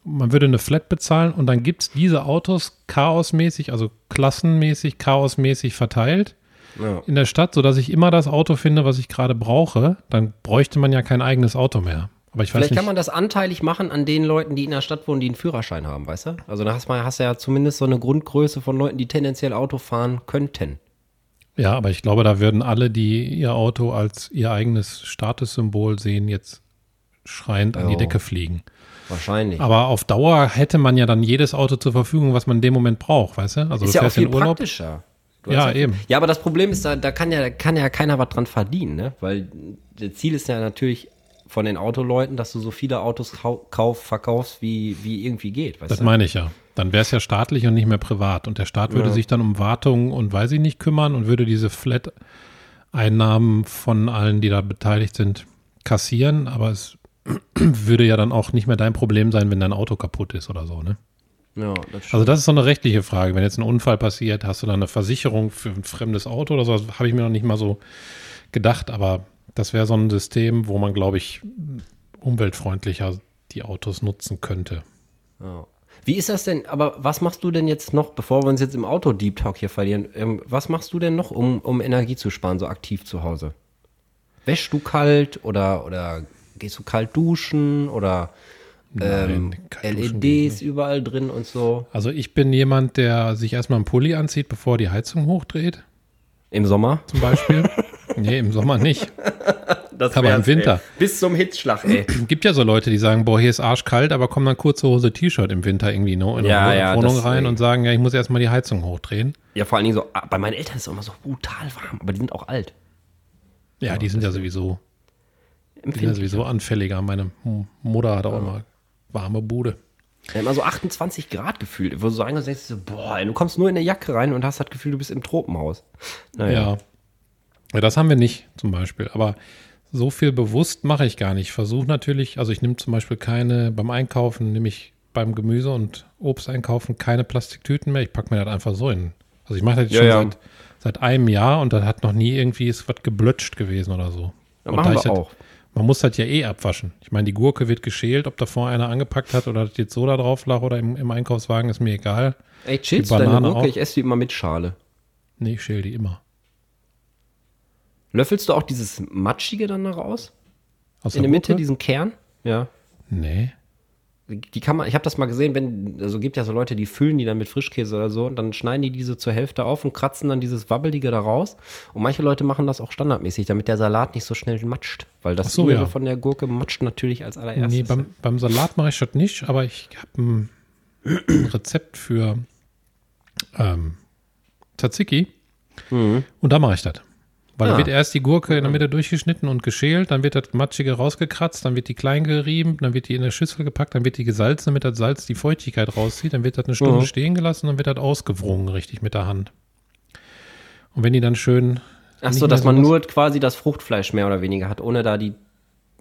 Man würde eine Flat bezahlen und dann gibt es diese Autos chaosmäßig, also klassenmäßig, chaosmäßig verteilt Ja. in der Stadt, sodass ich immer das Auto finde, was ich gerade brauche, dann bräuchte man ja kein eigenes Auto mehr. Aber ich weiß Vielleicht nicht. kann man das anteilig machen an den Leuten, die in der Stadt wohnen, die einen Führerschein haben, weißt du? Also da hast, hast du ja zumindest so eine Grundgröße von Leuten, die tendenziell Auto fahren könnten. ja, aber ich glaube, da würden alle, die ihr Auto als ihr eigenes Statussymbol sehen, jetzt schreiend an die. Decke fliegen. Wahrscheinlich. Aber auf Dauer hätte man ja dann jedes Auto zur Verfügung, was man in dem Moment braucht, weißt du? Also ist du ja auch fährst viel in Urlaub. praktischer. Du Ja, hast eben. Ja, aber das Problem ist, da, da kann ja, kann ja keiner was dran verdienen, ne? Weil das Ziel ist ja natürlich von den Autoleuten, dass du so viele Autos kau- kauf, verkaufst, wie, wie irgendwie geht. Das du? meine ich ja. Dann wäre es ja staatlich und nicht mehr privat. Und der Staat würde sich dann um Wartung und weiß ich nicht kümmern und würde diese Flat-Einnahmen von allen, die da beteiligt sind, kassieren. Aber es würde ja dann auch nicht mehr dein Problem sein, wenn dein Auto kaputt ist oder so, ne? Ja, das. Also das ist so eine rechtliche Frage. Wenn jetzt ein Unfall passiert, hast du dann eine Versicherung für ein fremdes Auto oder so? Das habe ich mir noch nicht mal so gedacht. Aber das wäre so ein System, wo man, glaube ich, umweltfreundlicher die Autos nutzen könnte. Ja. Wie ist das denn, aber was machst du denn jetzt noch, bevor wir uns jetzt im Auto-Deep Talk hier verlieren, ähm, was machst du denn noch, um, um Energie zu sparen, so aktiv zu Hause? Wäschst du kalt oder, oder gehst du kalt duschen oder ähm, Nein, LEDs überall drin und so? Also ich bin jemand, der sich erstmal einen Pulli anzieht, bevor die Heizung hochdreht, Im Sommer? zum Beispiel. nee, im Sommer nicht. Das Aber im Winter. Ey. Bis zum Hitzschlag, ey. Gibt ja so Leute, die sagen, boah, hier ist arschkalt, aber kommen dann kurze Hose T-Shirt im Winter irgendwie noch in Ja, eine ja, Wohnung das, rein ey. und sagen, ja, ich muss erstmal die Heizung hochdrehen. Ja, vor allen Dingen so, ah, bei meinen Eltern ist es immer so brutal warm, aber die sind auch alt. Ja, die sind ja sowieso, die sind ja sowieso anfälliger. Meine Mutter hat auch immer warme Bude. Ja, immer so 28 Grad gefühlt, wo du so du so, boah, du kommst nur in eine Jacke rein und hast das Gefühl, du bist im Tropenhaus. Naja. Ja. Ja. das haben wir nicht zum Beispiel. Aber so viel bewusst mache ich gar nicht. Ich versuche natürlich, also ich nehme zum Beispiel keine, beim Einkaufen nehme ich beim Gemüse- und Obsteinkaufen keine Plastiktüten mehr. Ich packe mir das einfach so in. Also ich mache das jetzt Ja, schon ja. Seit, seit einem Jahr und da hat noch nie irgendwie ist was geblötscht gewesen oder so. Ja, und machen da wir das- auch. Man muss das ja eh abwaschen. Ich meine, die Gurke wird geschält, ob da vorher einer angepackt hat oder das jetzt so da drauf lag oder im, im Einkaufswagen, ist mir egal. Ey, chillst du deine Gurke? auch. Ich esse die immer mit Schale. Nee, ich schäle die immer. Löffelst du auch dieses Matschige dann da raus? Aus In der Mitte, Gurke? diesen Kern? Ja. Nee. Die kann man, ich habe das mal gesehen, wenn, also gibt ja so Leute, die füllen die dann mit Frischkäse oder so und dann schneiden die diese zur Hälfte auf und kratzen dann dieses Wabbelige da raus. Und manche Leute machen das auch standardmäßig, damit der Salat nicht so schnell matscht. Weil das Ach so, ja. von der Gurke matscht natürlich als allererstes. Nee, beim, beim Salat mache ich das nicht, aber ich habe ein, ein Rezept für ähm, Tzatziki Mhm. und da mache ich das. Weil Ah. da wird erst die Gurke in der Mitte durchgeschnitten und geschält, dann wird das Matschige rausgekratzt, dann wird die klein gerieben, dann wird die in eine Schüssel gepackt, dann wird die gesalzen, damit das Salz die Feuchtigkeit rauszieht, dann wird das eine Stunde Mhm. stehen gelassen, dann wird das ausgewrungen richtig mit der Hand. Und wenn die dann schön Ach so, dass man was- nur quasi das Fruchtfleisch mehr oder weniger hat, ohne da die ja,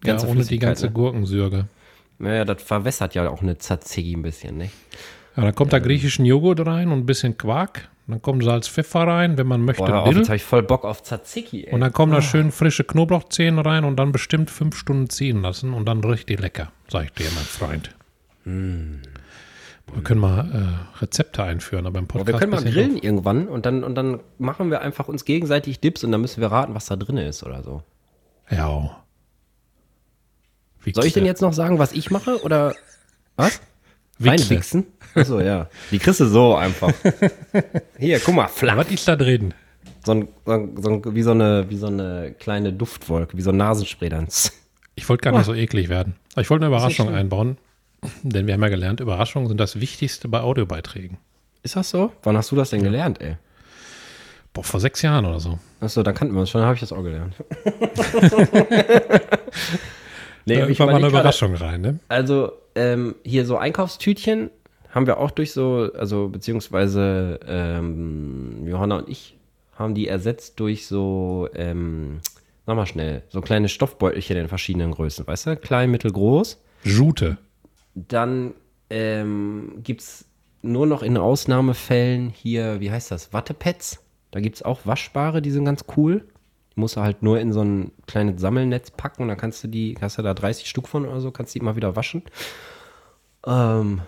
ganze ohne die ganze ne? Gurkensürge. Naja, das verwässert ja auch eine Tzatziki ein bisschen, ne? Ja, dann kommt da griechischen Joghurt rein und ein bisschen Quark. Dann kommt Salz, Pfeffer rein, wenn man möchte, Boah, auf, jetzt habe ich voll Bock auf Tzatziki, ey. Und dann kommen da schön frische Knoblauchzehen rein und dann bestimmt fünf Stunden ziehen lassen und dann richtig lecker, sag ich dir, mein Freund. Wir können mal äh, Rezepte einführen, aber im Boah, Podcast. wir können mal grillen irgendwann und dann, und dann machen wir einfach uns gegenseitig Dips und dann müssen wir raten, was da drin ist oder so. Ja. Soll ich denn jetzt noch sagen, was ich mache oder was? Wichse. Reinwichsen? Achso, ja. Die kriegst du so einfach. Hier, guck mal, flach. Was ist da drin? So ein, so ein, so ein, wie, so eine, wie so eine kleine Duftwolke, wie so ein Nasenspray dann. Ich wollte gar nicht so eklig werden. Aber ich wollte eine Überraschung einbauen, denn wir haben ja gelernt, Überraschungen sind das Wichtigste bei Audiobeiträgen. Ist das so? Wann hast du das denn gelernt, ey? Boah, vor sechs Jahren oder so. Achso, dann kannten wir uns schon, dann habe ich das auch gelernt. nee, Da ich war mal eine Überraschung rein, ne? Also, ähm, hier so Einkaufstütchen haben wir auch durch so, also beziehungsweise ähm, Johanna und ich haben die ersetzt durch so, ähm, sag mal schnell, so kleine Stoffbeutelchen in verschiedenen Größen, weißt du? Klein, mittel, groß. Jute. Dann ähm, gibt es nur noch in Ausnahmefällen hier, wie heißt das, Wattepads. Da gibt es auch waschbare, die sind ganz cool. Musst du halt nur in so ein kleines Sammelnetz packen und dann kannst du die, hast du da 30 Stück von oder so, kannst die immer wieder waschen. Ähm,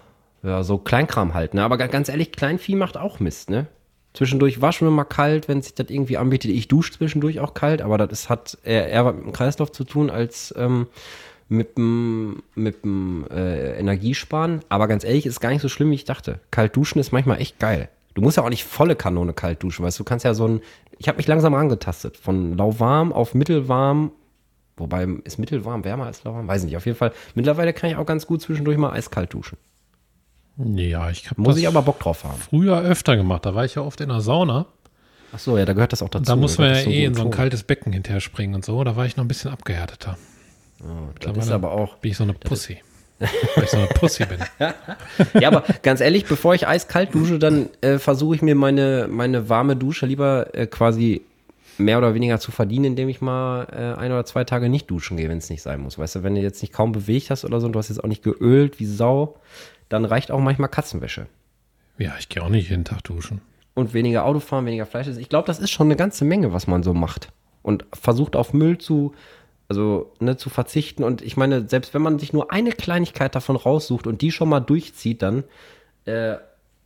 ja, so Kleinkram halt, ne? Aber ga- ganz ehrlich, Kleinvieh macht auch Mist, ne? Zwischendurch waschen wir mal kalt, wenn sich das irgendwie anbietet. Ich dusche zwischendurch auch kalt, aber das hat eher, eher was mit dem Kreislauf zu tun als ähm, mit dem, mit dem äh, Energiesparen. Aber ganz ehrlich, ist gar nicht so schlimm, wie ich dachte. Kalt duschen ist manchmal echt geil. Du musst ja auch nicht volle Kanone kalt duschen, weißt du, du kannst ja so ein, ich habe mich langsam angetastet, von lauwarm auf mittelwarm, wobei ist mittelwarm wärmer als lauwarm, weiß nicht, auf jeden Fall. Mittlerweile kann ich auch ganz gut zwischendurch mal eiskalt duschen. Ja, ich habe Muss ich aber Bock drauf haben. früher öfter gemacht. Da war ich ja oft in der Sauna. Ach so, ja, da gehört das auch dazu. Da muss man ja so eh in so ein kaltes Becken hinterher springen und so. Da war ich noch ein bisschen abgehärteter. Das ist aber auch. Bin ich so eine Pussy. Weil ich so eine Pussy bin. Ja, aber ganz ehrlich, bevor ich eiskalt dusche, dann äh, versuche ich mir meine, meine warme Dusche lieber äh, quasi mehr oder weniger zu verdienen, indem ich mal äh, ein oder zwei Tage nicht duschen gehe, wenn es nicht sein muss. Weißt du, wenn du jetzt nicht kaum bewegt hast oder so und du hast jetzt auch nicht geölt wie Sau, dann reicht auch manchmal Katzenwäsche. Ja, ich gehe auch nicht jeden Tag duschen. Und weniger Autofahren, weniger Fleisch. Ich glaube, das ist schon eine ganze Menge, was man so macht. Und versucht auf Müll zu, also ne, zu verzichten. Und ich meine, selbst wenn man sich nur eine Kleinigkeit davon raussucht und die schon mal durchzieht, dann äh,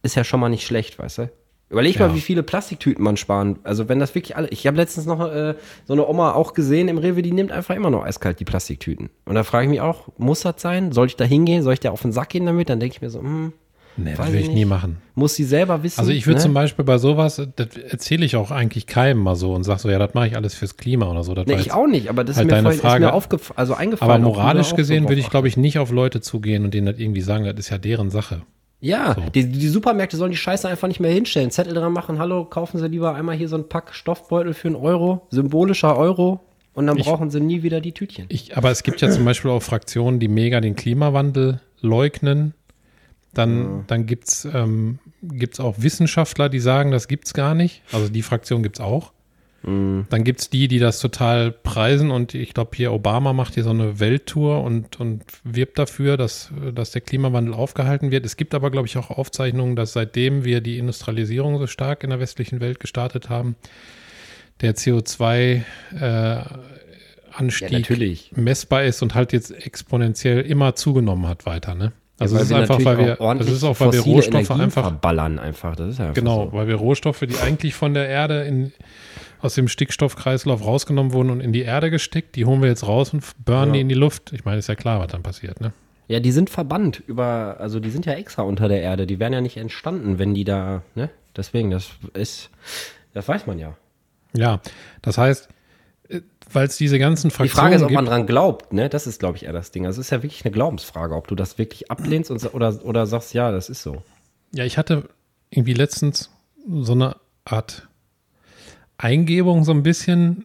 ist ja schon mal nicht schlecht, weißt du? Überleg Ja. mal, wie viele Plastiktüten man sparen. Also wenn das wirklich alle. Ich habe letztens noch äh, so eine Oma auch gesehen im Rewe, die nimmt einfach immer noch eiskalt die Plastiktüten. Und da frage ich mich auch, muss das sein? Soll ich da hingehen? Soll ich da auf den Sack gehen damit? Dann denke ich mir so, hm, Nee, das will ich nicht. nie machen. muss sie selber wissen. Also ich würde ne? zum Beispiel bei sowas, das erzähle ich auch eigentlich keinem mal so und sage so, ja, das mache ich alles fürs Klima oder so. Das Nee, ich auch nicht, aber das halt ist mir, deine vorhin, ist Frage. mir aufgef also eingefallen. aber moralisch gesehen würde ich, glaube ich, nicht auf Leute zugehen und denen das irgendwie sagen, das ist ja deren Sache. Ja, So. die, die Supermärkte sollen die Scheiße einfach nicht mehr hinstellen. Zettel dran machen, hallo, kaufen Sie lieber einmal hier so ein Pack Stoffbeutel für einen Euro, symbolischer Euro, und dann Ich- brauchen Sie nie wieder die Tütchen. Ich, aber es gibt ja zum Beispiel auch Fraktionen, die mega den Klimawandel leugnen. Dann, dann gibt es ähm, gibt's auch Wissenschaftler, die sagen, das gibt's gar nicht. Also die Fraktion gibt's auch. Dann gibt's die, die das total preisen und ich glaube hier Obama macht hier so eine Welttour und, und wirbt dafür, dass, dass der Klimawandel aufgehalten wird. Es gibt aber, glaube ich, auch Aufzeichnungen, dass seitdem wir die Industrialisierung so stark in der westlichen Welt gestartet haben, der CO2 äh, Anstieg Ja, messbar ist und halt jetzt exponentiell immer zugenommen hat weiter, ne? Also Weil es ist einfach, weil wir, das ist auch, weil wir Rohstoffe Energien einfach, verballern einfach. Das ist ja einfach genau, so. weil wir Rohstoffe, die eigentlich von der Erde in, aus dem Stickstoffkreislauf rausgenommen wurden und in die Erde gesteckt, die holen wir jetzt raus und burnen Ja. die in die Luft. Ich meine, ist ja klar, was dann passiert, ne? Ja, die sind verbannt über, also die sind ja extra unter der Erde. Die wären ja nicht entstanden, wenn die da, ne? Deswegen, das ist, das weiß man ja. Ja, das heißt, weil es diese ganzen Die Fraktionen Frage ist, ob gibt, man dran glaubt, ne? Das ist, glaube ich, eher das Ding. Also es ist ja wirklich eine Glaubensfrage, ob du das wirklich ablehnst und, oder, oder sagst, ja, das ist so. Ja, ich hatte irgendwie letztens so eine Art Eingebung so ein bisschen.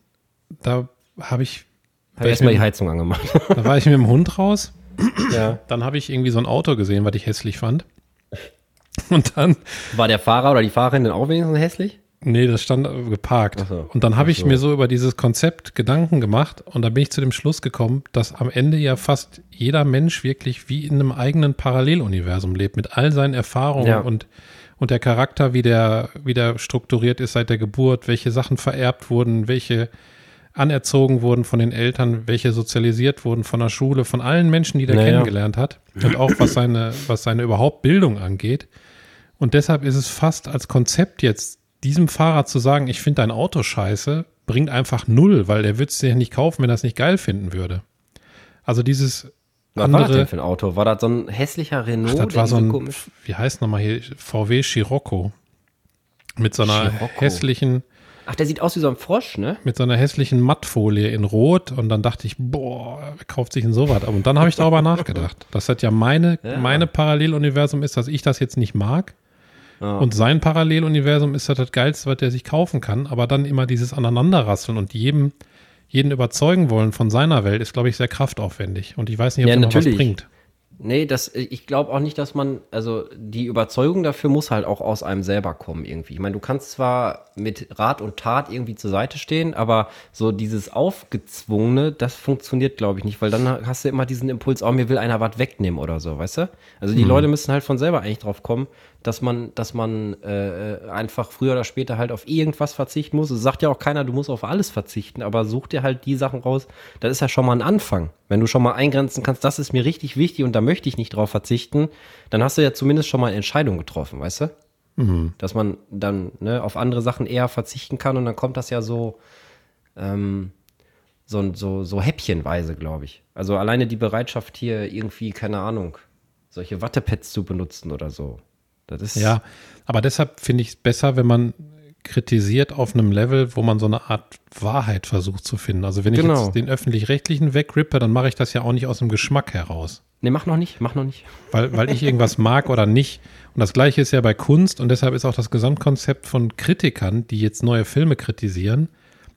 Da habe ich, Habe erstmal die Heizung angemacht. da war ich mit dem Hund raus. ja. Dann habe ich irgendwie so ein Auto gesehen, was ich hässlich fand. Und dann, War der Fahrer oder die Fahrerin denn auch wenigstens hässlich? Nee, das stand geparkt. So. Und dann habe ich so. mir so über dieses Konzept Gedanken gemacht und da bin ich zu dem Schluss gekommen, dass am Ende ja fast jeder Mensch wirklich wie in einem eigenen Paralleluniversum lebt, mit all seinen Erfahrungen Ja. und, und der Charakter, wie der, wie der strukturiert ist seit der Geburt, welche Sachen vererbt wurden, welche anerzogen wurden von den Eltern, welche sozialisiert wurden von der Schule, von allen Menschen, die der Naja. kennengelernt hat und auch was seine, was seine überhaupt Bildung angeht. Und deshalb ist es fast als Konzept jetzt, diesem Fahrer zu sagen, ich finde dein Auto scheiße, bringt einfach null, weil der würde es sich nicht kaufen, wenn er es nicht geil finden würde. Also dieses Was war das denn andere, für ein Auto? War das so ein hässlicher Renault? ach, das war so ein, komisch- wie heißt nochmal hier, VW Scirocco. Mit so einer Scirocco. hässlichen, Ach, der sieht aus wie so ein Frosch, ne? mit so einer hässlichen Mattfolie in Rot und dann dachte ich, boah, wer kauft sich denn sowas ab? Und dann habe ich darüber nachgedacht, das ja meine, Ja. meine Paralleluniversum ist, dass ich das jetzt nicht mag. Ja. Und sein Paralleluniversum ist das, das Geilste, was der sich kaufen kann. Aber dann immer dieses Aneinanderrasseln und jedem, jeden überzeugen wollen von seiner Welt ist, glaube ich, sehr kraftaufwendig. Und ich weiß nicht, ob Ja, das noch was bringt. Nee, das, ich glaube auch nicht, dass man, also die Überzeugung dafür muss halt auch aus einem selber kommen irgendwie. Ich meine, du kannst zwar mit Rat und Tat irgendwie zur Seite stehen, aber so dieses Aufgezwungene, das funktioniert, glaube ich, nicht, weil dann hast du immer diesen Impuls, oh, mir will einer was wegnehmen oder so, weißt du? Also die Leute müssen halt von selber eigentlich drauf kommen, dass man, dass man äh, einfach früher oder später halt auf irgendwas verzichten muss. Es sagt ja auch keiner, du musst auf alles verzichten, aber such dir halt die Sachen raus. Das ist ja schon mal ein Anfang. Wenn du schon mal eingrenzen kannst, das ist mir richtig wichtig und da möchte ich nicht drauf verzichten, dann hast du ja zumindest schon mal eine Entscheidung getroffen, weißt du? Dass man dann ne, auf andere Sachen eher verzichten kann und dann kommt das ja so, ähm, so, so, so häppchenweise, glaube ich. Also alleine die Bereitschaft hier irgendwie, keine Ahnung, solche Wattepads zu benutzen oder so. Das ist Ja, aber deshalb finde ich es besser, wenn man kritisiert auf einem Level, wo man so eine Art Wahrheit versucht zu finden. Also wenn ich Genau. jetzt den öffentlich-rechtlichen wegrippe, dann mache ich das ja auch nicht aus dem Geschmack heraus. Nee, mach noch nicht, mach noch nicht. weil, weil ich irgendwas mag oder nicht. Und das gleiche ist ja bei Kunst und deshalb ist auch das Gesamtkonzept von Kritikern, die jetzt neue Filme kritisieren,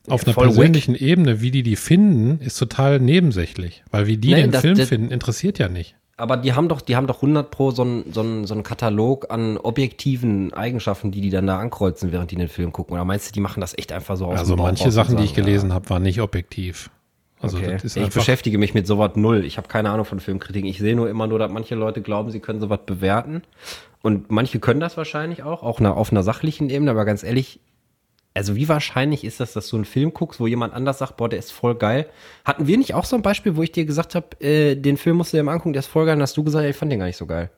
auf einer voll persönlichen Ebene, wie die die finden, ist total nebensächlich. Weil wie die Nee, den das- Film das- finden, interessiert ja nicht. Aber die haben doch, die haben doch 100 pro so einen so einen- so einen Katalog an objektiven Eigenschaften, die die dann da ankreuzen, während die den Film gucken. Oder meinst du, die machen das echt einfach so aus Also manche Sachen, die ich gelesen habe, waren nicht objektiv. Also Okay. das ist ich beschäftige mich mit sowas null. Ich habe keine Ahnung von Filmkritiken. Ich sehe nur immer nur, dass manche Leute glauben, sie können sowas bewerten. Und manche können das wahrscheinlich auch, auch auf einer sachlichen Ebene. Aber ganz ehrlich, also wie wahrscheinlich ist das, dass du einen Film guckst, wo jemand anders sagt, boah, der ist voll geil. Hatten wir nicht auch so ein Beispiel, wo ich dir gesagt habe, äh, den Film musst du dir mal angucken, der ist voll geil. Und hast du gesagt, ja, ich fand den gar nicht so geil.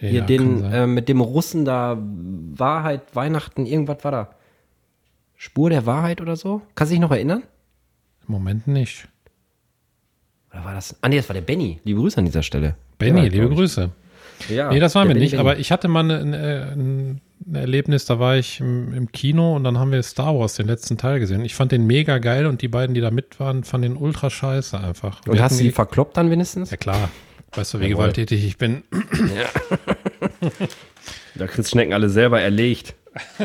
ja, Hier den äh, mit dem Russen da, Wahrheit, Weihnachten, irgendwas war da. Spur der Wahrheit oder so? Kannst du dich noch erinnern? Im Moment nicht. Oder war das? Ah, nee, das war der Benny. Liebe Grüße an dieser Stelle. Benny, liebe. Grüße. Ja, Nee, das war der mir Benny nicht, Benny. aber ich hatte mal ein, ein, ein Erlebnis, da war ich im, im Kino und dann haben wir Star Wars, den letzten Teil gesehen. Ich fand den mega geil und die beiden, die da mit waren, fanden den ultra scheiße einfach. Und Wir hast du die verkloppt dann wenigstens? Ja klar. Weißt du, wie Jawohl. gewalttätig ich bin? Da kriegst Schnecken alle selber erlegt.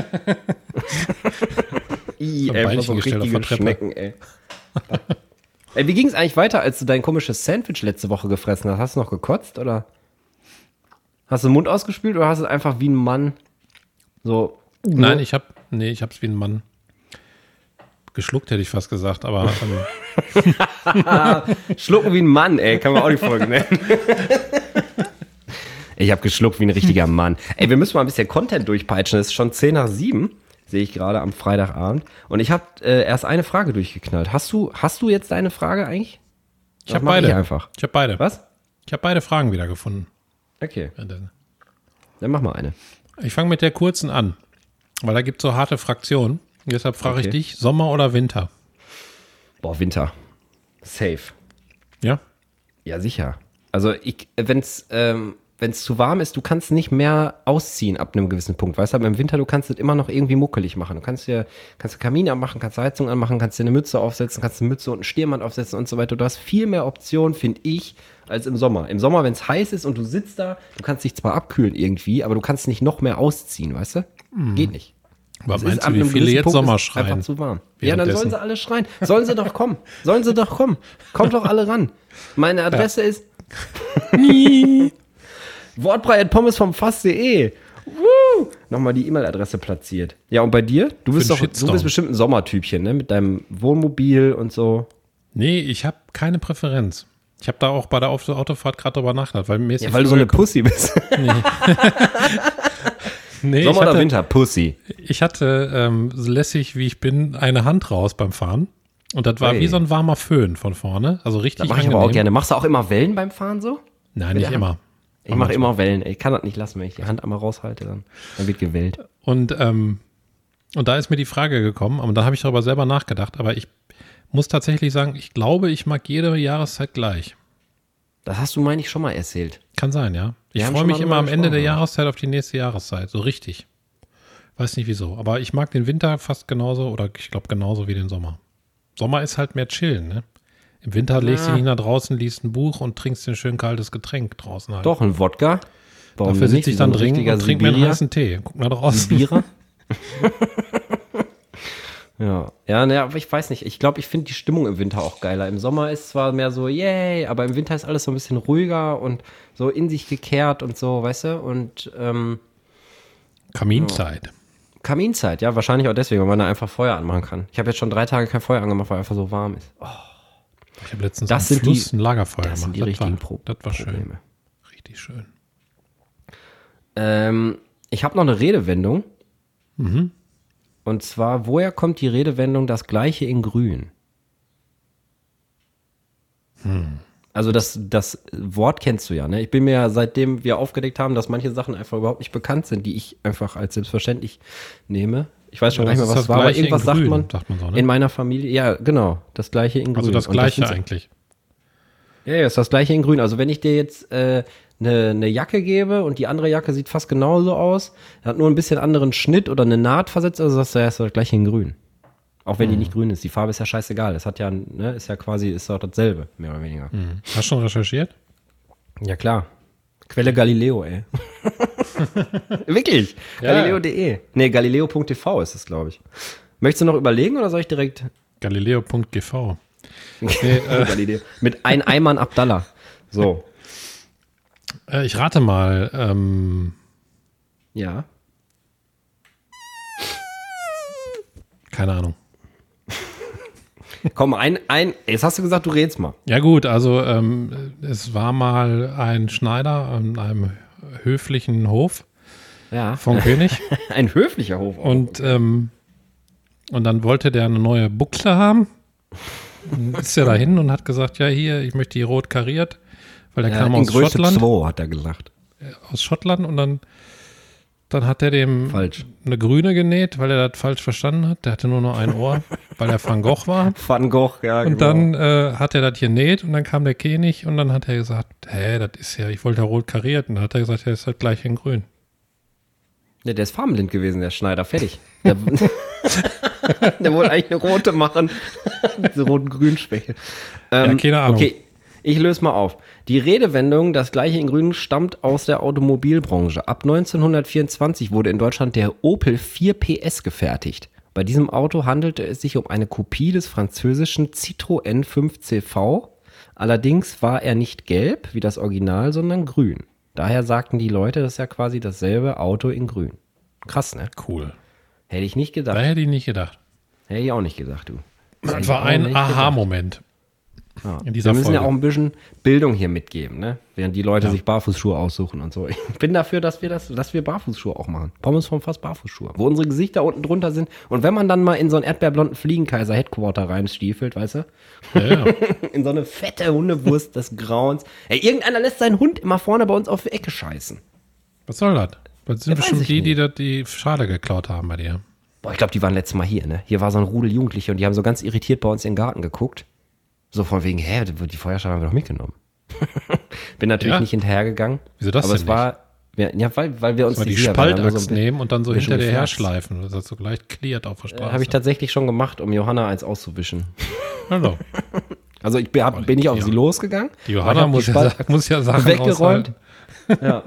I, ey, was so richtige. Schnecken, ey. ey, wie ging es eigentlich weiter, als du dein komisches Sandwich letzte Woche gefressen hast? Hast du noch gekotzt oder? Hast du den Mund ausgespült oder hast du es einfach wie ein Mann so. Nein, ich hab, nee, ich hab's wie ein Mann geschluckt, hätte ich fast gesagt, aber ähm, Schlucken wie ein Mann, ey, kann man auch die Folge nennen. ich habe geschluckt wie ein richtiger Mann. Ey, wir müssen mal ein bisschen Content durchpeitschen. Es ist schon 10 nach 7, sehe ich gerade am Freitagabend. Und ich habe äh, erst eine Frage durchgeknallt. Hast du, hast du jetzt deine Frage eigentlich? ich habe beide. Ich einfach. Ich habe beide. Was? Ich habe beide Fragen wieder gefunden. Okay, dann mach mal eine. Ich fange mit der kurzen an, weil da gibt so harte Fraktionen. Deshalb frage ich Okay. dich, Sommer oder Winter? Boah, Winter. Safe. Ja? Ja, sicher. Also ich, wenn's, ähm, wenn's zu warm ist, du kannst nicht mehr ausziehen ab einem gewissen Punkt. Weißt du, aber im Winter, du kannst es immer noch irgendwie muckelig machen. Du kannst dir, kannst du Kamin anmachen, kannst du Heizung anmachen, kannst dir eine Mütze aufsetzen, kannst eine Mütze und einen Stirnband aufsetzen und so weiter. Du hast viel mehr Optionen, finde ich, als im Sommer. Im Sommer, wenn es heiß ist und du sitzt da, du kannst dich zwar abkühlen irgendwie, aber du kannst nicht noch mehr ausziehen, weißt du? Geht nicht. Was Es meinst ist du, wie viele jetzt Punkt Sommer ist es Einfach schreien? zu warm. Ja, dann sollen sie alle schreien. Sollen sie doch kommen. Sollen sie doch kommen. Kommt doch alle ran. Meine Adresse ist Wortbrei Pommes vom Fass.de. Woo! Nochmal die E-Mail-Adresse platziert. Ja, und bei dir? Du bist doch, du bist bestimmt ein Sommertypchen, ne? Mit deinem Wohnmobil und so. Nee, ich habe keine Präferenz. Ich habe da auch bei der Auto- Autofahrt gerade drüber nachgedacht, weil mir ist Ja, weil du so eine Pussy bist. nee, ich Sommer oder hatte, Winter? Pussy. Ich hatte, ähm, so lässig wie ich bin, eine Hand raus beim Fahren. Und das war Ui. wie so ein warmer Föhn von vorne. Also richtig Das mache ich aber auch gerne. Machst du auch immer Wellen beim Fahren so? Nein, Mit nicht immer. Ich mache immer Wellen. Ich kann das nicht lassen, wenn ich die Hand einmal raushalte, dann, dann wird gewellt. Und, ähm, und da ist mir die Frage gekommen, und dann habe ich darüber selber nachgedacht, aber ich muss tatsächlich sagen, ich glaube, ich mag jede Jahreszeit gleich. Das hast du, meine ich, schon mal erzählt. Kann sein, ja. Ich freue mich immer am Ende der. Jahreszeit auf die nächste Jahreszeit, so richtig. Weiß nicht wieso, aber ich mag den Winter fast genauso oder ich glaube genauso wie den Sommer. Sommer ist halt mehr chillen, ne? Im Winter legst du Ja. dich nach draußen, liest ein Buch und trinkst ein schön kaltes Getränk draußen halt. Doch, ein Wodka. Warum Dafür sitze ich dann so drin und trinke mir einen heißen Tee. Guck nach draußen. Bierer? ja, ja, ne, aber ich weiß nicht. Ich glaube, ich finde die Stimmung im Winter auch geiler. Im Sommer ist zwar mehr so, yay, aber im Winter ist alles so ein bisschen ruhiger und so in sich gekehrt und so, weißt du? Und ähm, Kaminzeit. Kaminzeit, ja, wahrscheinlich auch deswegen, weil man da einfach Feuer anmachen kann. Ich habe jetzt schon drei Tage kein Feuer angemacht, weil einfach so warm ist. Oh, Ich habe letztens Das am sind Fluss die- ein Lagerfeuer das sind gemacht. die das, war, richtigen Pro das war schön. Probleme. Richtig schön. Ähm, ich habe noch eine Redewendung. Mhm. Und zwar, woher kommt die Redewendung das Gleiche in Grün? Hm. Also das, das Wort kennst du ja, ne? Ich bin mir ja, seitdem wir aufgedeckt haben, dass manche Sachen einfach überhaupt nicht bekannt sind, die ich einfach als selbstverständlich nehme. Ich weiß schon Ja, gar nicht das mehr, was das war, aber irgendwas sagt Grün, man, sagt man so, ne? in meiner Familie. Ja, genau, das Gleiche in Grün. Also das gleiche sind- eigentlich. ja, ja, ist das gleiche in grün. Also wenn ich dir jetzt äh, eine, eine Jacke gebe und die andere Jacke sieht fast genauso aus, hat nur ein bisschen anderen Schnitt oder eine Naht versetzt, also sagst du, ja, ist das gleiche in grün. Auch wenn die nicht grün ist. Die Farbe ist ja scheißegal. Das hat ja, ne, ist ja quasi, ist doch dasselbe, mehr oder weniger. Hm. Hast du schon recherchiert? Ja, klar. Quelle Galileo, ey. Wirklich. Ja. Galileo.de. Nee, galileo.tv ist es, glaube ich. Möchtest du noch überlegen oder soll ich direkt Galileo.gv. Galileo. mit ein Eimann Abdallah? So, Äh, ich rate mal. Ähm, ja. keine Ahnung. Komm, ein, ein, jetzt hast du gesagt, du redst mal. Ja gut, also ähm, es war mal ein Schneider an einem höflichen Hof Ja. vom König Ein höflicher Hof. auch. und, ähm, und dann wollte der eine neue Buchse haben. Dann ist er dahin und hat gesagt, ja hier, ich möchte die rot kariert, weil der ja, kam aus Schottland. 2, hat er gesagt. aus Schottland und dann, dann hat er dem Falsch. eine grüne genäht, weil er das falsch verstanden hat. Der hatte nur noch ein Ohr, weil er Van Gogh war. Van Gogh, ja. Und dann äh, hat er das genäht und dann kam der König und dann hat er gesagt, hä, das ist ja, ich wollte ja rot kariert. Und dann hat er gesagt, ja, ist halt gleich in grün. Ja, der ist farbenblind gewesen, der Schneider. Fertig. Der, der wollte eigentlich eine rote machen. Diese roten Grünschwäche. Ähm, Ja, keine Ahnung. Okay, ich löse mal auf. Die Redewendung, das gleiche in Grün, stammt aus der Automobilbranche. Ab 1924 wurde in Deutschland der Opel 4 PS gefertigt. Bei diesem Auto handelte es sich um eine Kopie des französischen Citroën 5CV. Allerdings war er nicht gelb wie das Original, sondern grün. Daher sagten die Leute, das ist ja quasi dasselbe Auto in grün. Krass, ne? Cool. Hätte ich nicht Da gedacht. hätte ich nicht gedacht. Hätte ich auch nicht gedacht, du. Das war ein Aha-Moment. Ja. in dieser Wir müssen ja Folge. auch ein bisschen Bildung hier mitgeben, ne? Während die Leute Ja. sich Barfußschuhe aussuchen und so. Ich bin dafür, dass wir das, dass wir Barfußschuhe auch machen. Pommes vom Fass Barfußschuhe. Wo unsere Gesichter unten drunter sind. Und wenn man dann mal in so einen erdbeerblonden Fliegenkaiser Headquarter reinstiefelt, weißt du? Ja, ja. In so eine fette Hundewurst des Grauens. Ey, irgendeiner lässt seinen Hund immer vorne bei uns auf die Ecke scheißen. Was soll das? Das sind Ja, bestimmt die, die das die Schale geklaut haben bei dir. Boah, ich glaube, die waren letztes Mal hier, ne? Hier war so ein Rudel Jugendliche und die haben so ganz irritiert bei uns in den Garten geguckt. So von wegen, hä, die Feuersteine haben wir doch mitgenommen. Bin natürlich Ja? nicht hinterhergegangen. Wieso das aber denn es war, wir, ja, weil, weil wir uns die nicht haben Spaltachs so nehmen und dann so hinter dir her schleifen, dass das so gleich klärt auf der bisschen- Straße. Habe ich tatsächlich schon gemacht, um Johanna eins auszuwischen. Hallo. Also ich bin, hab, bin ich auf die- sie losgegangen. Die Johanna muss die ja, sagen, muss ja Sachen weggeräumt. Ja.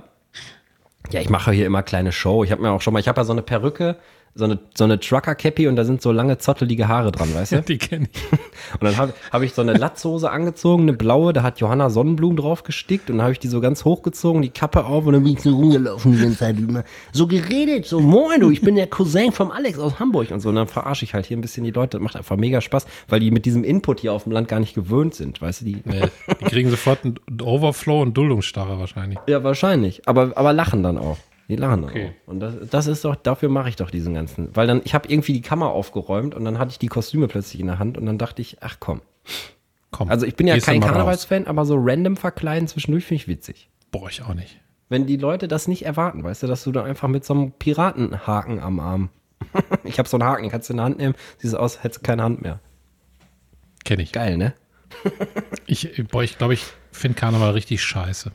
Ja, ich mache hier immer kleine Show. Ich habe mir auch schon mal, ich habe ja so eine Perücke, so eine, so eine Trucker-Cappy und da sind so lange zottelige Haare dran, weißt du? Die kenne ich. Und dann habe hab ich so eine Latzhose angezogen, eine blaue, da hat Johanna Sonnenblumen drauf gestickt und dann habe ich die so ganz hochgezogen, die Kappe auf und dann bin ich so rumgelaufen die ganze Zeit immer. So geredet, so moin du, ich bin der Cousin vom Alex aus Hamburg und so. Und dann verarsche ich halt hier ein bisschen die Leute. Das macht einfach mega Spaß, weil die mit diesem Input hier auf dem Land gar nicht gewöhnt sind, weißt du? Die, Nee, die kriegen sofort einen Overflow und Duldungsstarre wahrscheinlich. Ja, wahrscheinlich. Aber, aber lachen dann auch. Die lachen dann Okay. auch. Und das, das ist doch, dafür mache ich doch diesen ganzen. Weil dann, ich habe irgendwie die Kammer aufgeräumt und dann hatte ich die Kostüme plötzlich in der Hand und dann dachte ich, ach komm. Komm. Also ich bin ja kein. Karnevalsfan, aber so random verkleiden zwischendurch finde ich witzig. Boah, ich auch nicht. Wenn die Leute das nicht erwarten, weißt du, dass du da einfach mit so einem Piratenhaken am Arm. ich habe so einen Haken, kannst du in der Hand nehmen, siehst aus, hättest keine Hand mehr. Kenne ich. Geil, ne? Ich, boah, ich glaube, ich finde Karneval richtig scheiße.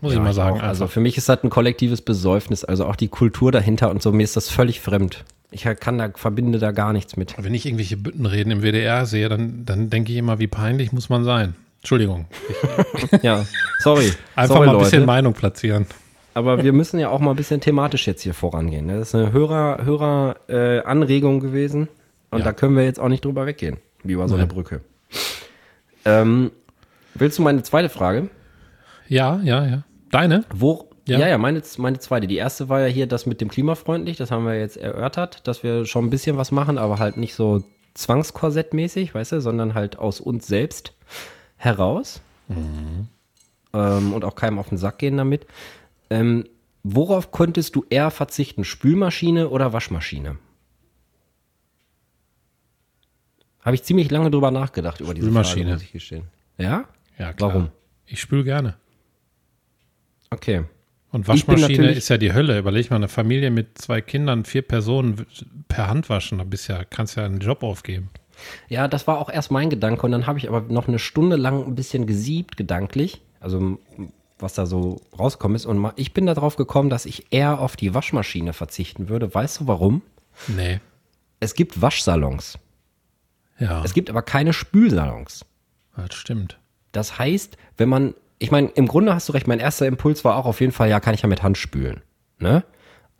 Muss ich Ja, mal sagen. auch. Also für mich ist das ein kollektives Besäufnis, also auch die Kultur dahinter und so, mir ist das völlig fremd. Ich kann da, verbinde da gar nichts mit. Wenn ich irgendwelche Büttenreden im WDR sehe, dann, dann denke ich immer, wie peinlich muss man sein. Entschuldigung. Ja, sorry. Einfach sorry, mal ein bisschen Leute. Meinung platzieren. Aber wir müssen ja auch mal ein bisschen thematisch jetzt hier vorangehen. ne? Das ist eine Hörer, Hörer äh, Anregung gewesen und Ja. da können wir jetzt auch nicht drüber weggehen, wie über so eine. Brücke. Ähm, willst du meine zweite Frage? Ja, ja, ja. Deine? Wo? Ja. Ja, ja, meine, meine zweite. Die erste war ja hier das mit dem klimafreundlich, das haben wir jetzt erörtert, dass wir schon ein bisschen was machen, aber halt nicht so zwangskorsettmäßig, weißt du, sondern halt aus uns selbst heraus. Ähm, und auch keinem auf den Sack gehen damit. Ähm, worauf könntest du eher verzichten? Spülmaschine oder Waschmaschine? Habe ich ziemlich lange drüber nachgedacht über diese Spülmaschine. Frage, muss ich gestehen. Ja? Ja, klar. Warum? Ich spüle gerne. Okay. Und Waschmaschine ist ja die Hölle. Überleg mal, eine Familie mit zwei Kindern, vier Personen per Hand waschen, da bist ja, kannst ja einen Job aufgeben. Ja, das war auch erst mein Gedanke und dann habe ich aber noch eine Stunde lang ein bisschen gesiebt, gedanklich, also was da so rausgekommen ist. Und ich bin darauf gekommen, dass ich eher auf die Waschmaschine verzichten würde. Weißt du warum? Nee. Es gibt Waschsalons. Ja, Es gibt aber keine Spülsalons. das stimmt. Das heißt, wenn man, ich meine, im Grunde hast du recht, mein erster Impuls war auch auf jeden Fall, ja, kann ich ja mit Hand spülen. Ne?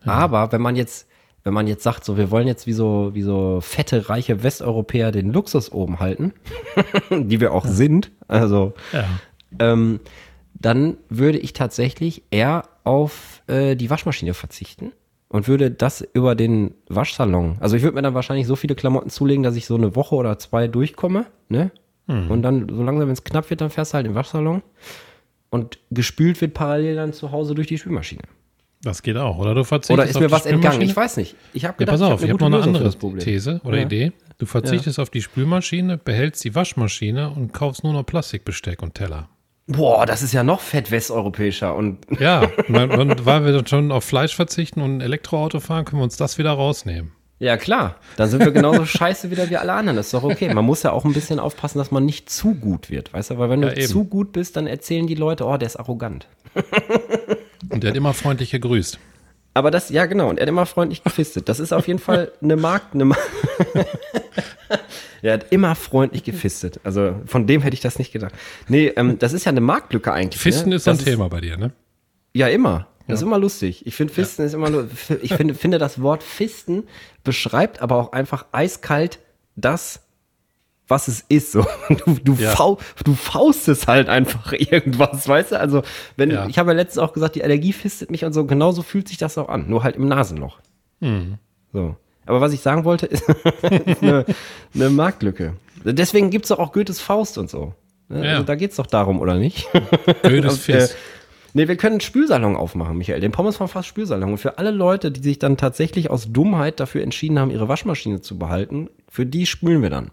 Aber wenn man jetzt wenn man jetzt sagt, so, wir wollen jetzt wie so, wie so fette, reiche Westeuropäer den Luxus oben halten, die wir auch sind, also, Ja. ähm, dann würde ich tatsächlich eher auf äh, die Waschmaschine verzichten und würde das über den Waschsalon, also ich würde mir dann wahrscheinlich so viele Klamotten zulegen, dass ich so eine Woche oder zwei durchkomme, ne? Und dann, so langsam, wenn es knapp wird, dann fährst du halt im Waschsalon und gespült wird parallel dann zu Hause durch die Spülmaschine. Das geht auch. Oder du verzichtest Oder ist auf mir was entgangen? Ich weiß nicht. Ich habe Ja, gedacht, pass auf, ich habe gute noch eine Lösung andere. These oder Ja. Idee. Du verzichtest auf die Spülmaschine, behältst die Waschmaschine und kaufst nur noch Plastikbesteck und Teller. Boah, das ist ja noch fett westeuropäischer und Ja, und weil wir dann schon auf Fleisch verzichten und ein Elektroauto fahren, können wir uns das wieder rausnehmen. Ja, klar. Dann sind wir genauso scheiße wieder wie alle anderen. Das ist doch okay. Man muss ja auch ein bisschen aufpassen, dass man nicht zu gut wird. Weißt du, weil wenn Ja, du eben. zu gut bist, dann erzählen die Leute, oh, der ist arrogant. Und der hat immer freundlich gegrüßt. Aber das, ja, genau. Und er hat immer freundlich gefistet. Das ist auf jeden Fall eine Markt, eine Ma Er hat immer freundlich gefistet. Also von dem hätte ich das nicht gedacht. Nee, ähm, das ist ja eine Marktlücke eigentlich. Fisten ne? ist so ein Das Thema bei dir, ne? Ja, immer. Das ist immer lustig. Ich finde, Fisten ist immer nur, ich finde, finde, das Wort Fisten beschreibt aber auch einfach eiskalt das, was es ist. So. Du, du, Ja. fau, du faustest halt einfach irgendwas, weißt du? Also, wenn, Ja. ich habe ja letztens auch gesagt, die Allergie fistet mich und so, genauso fühlt sich das auch an. Nur halt im Nasenloch. Hm. So. Aber was ich sagen wollte, ist, eine, eine Marktlücke. Deswegen gibt es doch auch Goethes Faust und so. Ne? Ja. Also, da geht es doch darum, oder nicht? Goethes äh, Fist. Nee, wir können einen Spülsalon aufmachen, Michael. Den Pommes von Fass Spülsalon. Und für alle Leute, die sich dann tatsächlich aus Dummheit dafür entschieden haben, ihre Waschmaschine zu behalten, für die spülen wir dann.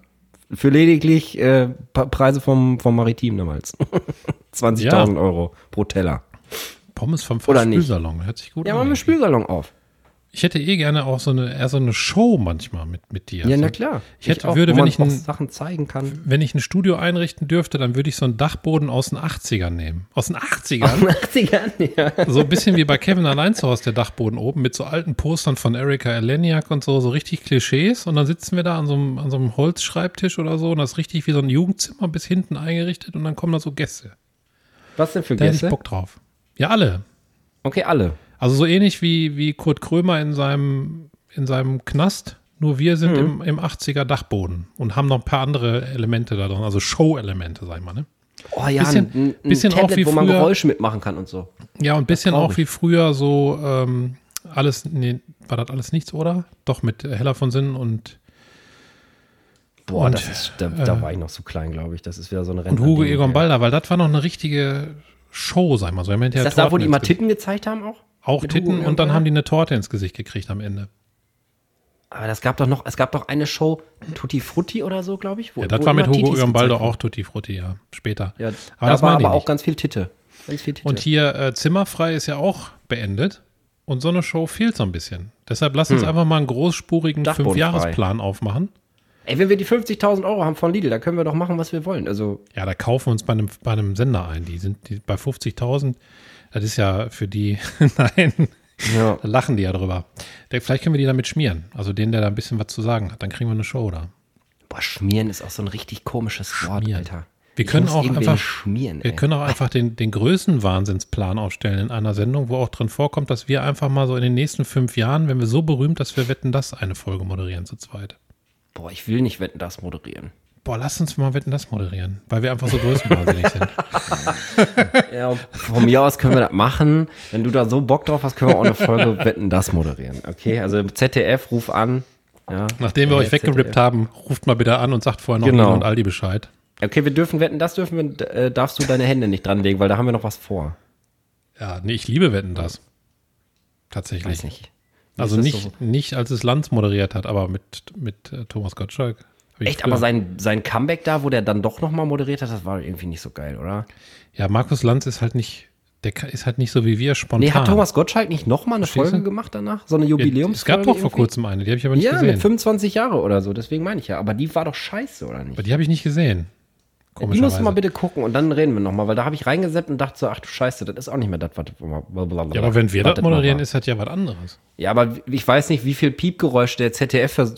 Für lediglich äh, Preise vom, vom Maritim damals. 20.000 Ja. Euro pro Teller. Pommes vom oder nicht. Spülsalon. Hört sich gut Ja, an. machen wir einen Spülsalon auf. Ich hätte eh gerne auch so eine, eher so eine Show manchmal mit, mit dir. Ja, na klar. Ich hätte- auch, würde, wenn ich ein- Sachen zeigen kann. Wenn ich ein Studio einrichten dürfte, dann würde ich so einen Dachboden aus den 80ern nehmen. Aus den 80ern? 80ern, ja. So ein bisschen wie bei Kevin allein zu Hause, der Dachboden oben, mit so alten Postern von Erika Eleniak und so, so richtig Klischees. Und dann sitzen wir da an so einem, an so einem Holzschreibtisch oder so und das ist richtig wie so ein Jugendzimmer bis hinten eingerichtet und dann kommen da so Gäste. Was denn für Da hätte ich Gäste? Bock drauf. Ja, alle. Okay, alle. Also so ähnlich wie, wie Kurt Krömer in seinem, in seinem Knast. Nur wir sind im, im 80er Dachboden und haben noch ein paar andere Elemente da drin, also Show-Elemente, sag ich mal. Ne? Oh ja, Bisschen- ein, ein bisschen auch Tablet, wie wo man früher- Geräusche mitmachen kann und so. Ja, und ein bisschen auch wie früher so ähm, alles, nee, war das alles nichts, oder? Doch, mit Heller von Sinnen und, Boah, Und, das ist, da, da war ich noch so klein, glaube ich. Das ist wieder so eine und Rentner. Hugo Egon Balder, weil das war noch eine richtige Show, sag ich mal so. Ist das da, wo die Gesicht. Titten gezeigt haben auch? Auch mit Hugo Titten Egon und dann haben die eine Torte ins Gesicht gekriegt am Ende. Aber das gab doch noch, es gab doch eine Show, Tutti Frutti oder so, glaube ich. Wo, Ja, das war mit Hugo gezeigt auch Tutti Frutti, ja, später. Ja, aber da das war aber auch ganz viel Titte. Ganz viel Titte. Und hier äh, Zimmerfrei ist ja auch beendet. Und so eine Show fehlt so ein bisschen. Deshalb lass uns einfach mal einen großspurigen. Fünfjahresplan aufmachen. Ey, wenn wir die 50.000 Euro haben von Lidl, da können wir doch machen, was wir wollen. Also, Ja, da kaufen wir uns bei einem, bei einem Sender ein. Die sind die, bei 50.000. Das ist ja für die, nein, ja. da lachen die ja drüber. Der, vielleicht können wir die damit schmieren. Also den, der da ein bisschen was zu sagen hat. Dann kriegen wir eine Show da. Boah, schmieren ist auch so ein richtig komisches Wort, Schmieren. Alter. Wir Ich können auch einfach- schmieren, Wir ey. können auch einfach den, den Größenwahnsinnsplan aufstellen in einer Sendung, wo auch drin vorkommt, dass wir einfach mal so in den nächsten fünf Jahren, wenn wir so berühmt, dass wir wetten, das eine Folge moderieren zu zweit. Boah, ich will nicht wetten, das moderieren. Boah, lass uns mal wetten, das moderieren, weil wir einfach so größenwahnsinnig sind. Ja, von mir aus können wir das machen. Wenn du da so Bock drauf hast, können wir auch eine Folge Wetten, das moderieren. Okay, also ZDF, ruf an. Ja, Nachdem wir euch weggerippt haben, ruft mal bitte an und sagt vorher noch Genau. Und Aldi Bescheid. Okay, wir dürfen wetten, das dürfen wir, äh, darfst du deine Hände nicht dranlegen, weil da haben wir noch was vor. Ja, nee, ich liebe Wetten das. Tatsächlich. Weiß nicht. Wie Also nicht, so? nicht als es Lanz moderiert hat, aber mit, mit äh, Thomas Gottschalk. Echt, aber sein, sein Comeback da, wo der dann doch nochmal moderiert hat, das war irgendwie nicht so geil, oder? Ja, Markus Lanz ist halt nicht, der ist halt nicht so wie wir spontan. Nee, hat Thomas Gottschalk nicht nochmal eine Verstehst Folge du? gemacht danach? So eine ja, Jubiläumsfolge? Es gab doch vor kurzem eine, die habe ich aber nicht Ja, mit gesehen. 25 Jahre oder so, deswegen meine ich ja. Aber die war doch scheiße, oder nicht? Aber die habe ich nicht gesehen. Die musst du mal bitte gucken und dann reden wir nochmal, weil da habe ich reingesetzt und dachte so, ach du Scheiße, das ist auch nicht mehr das, was. Ja, aber wenn wir das moderieren, ist das ja was anderes. Ja, aber ich weiß nicht, wie viel Piepgeräusch der ZDF vers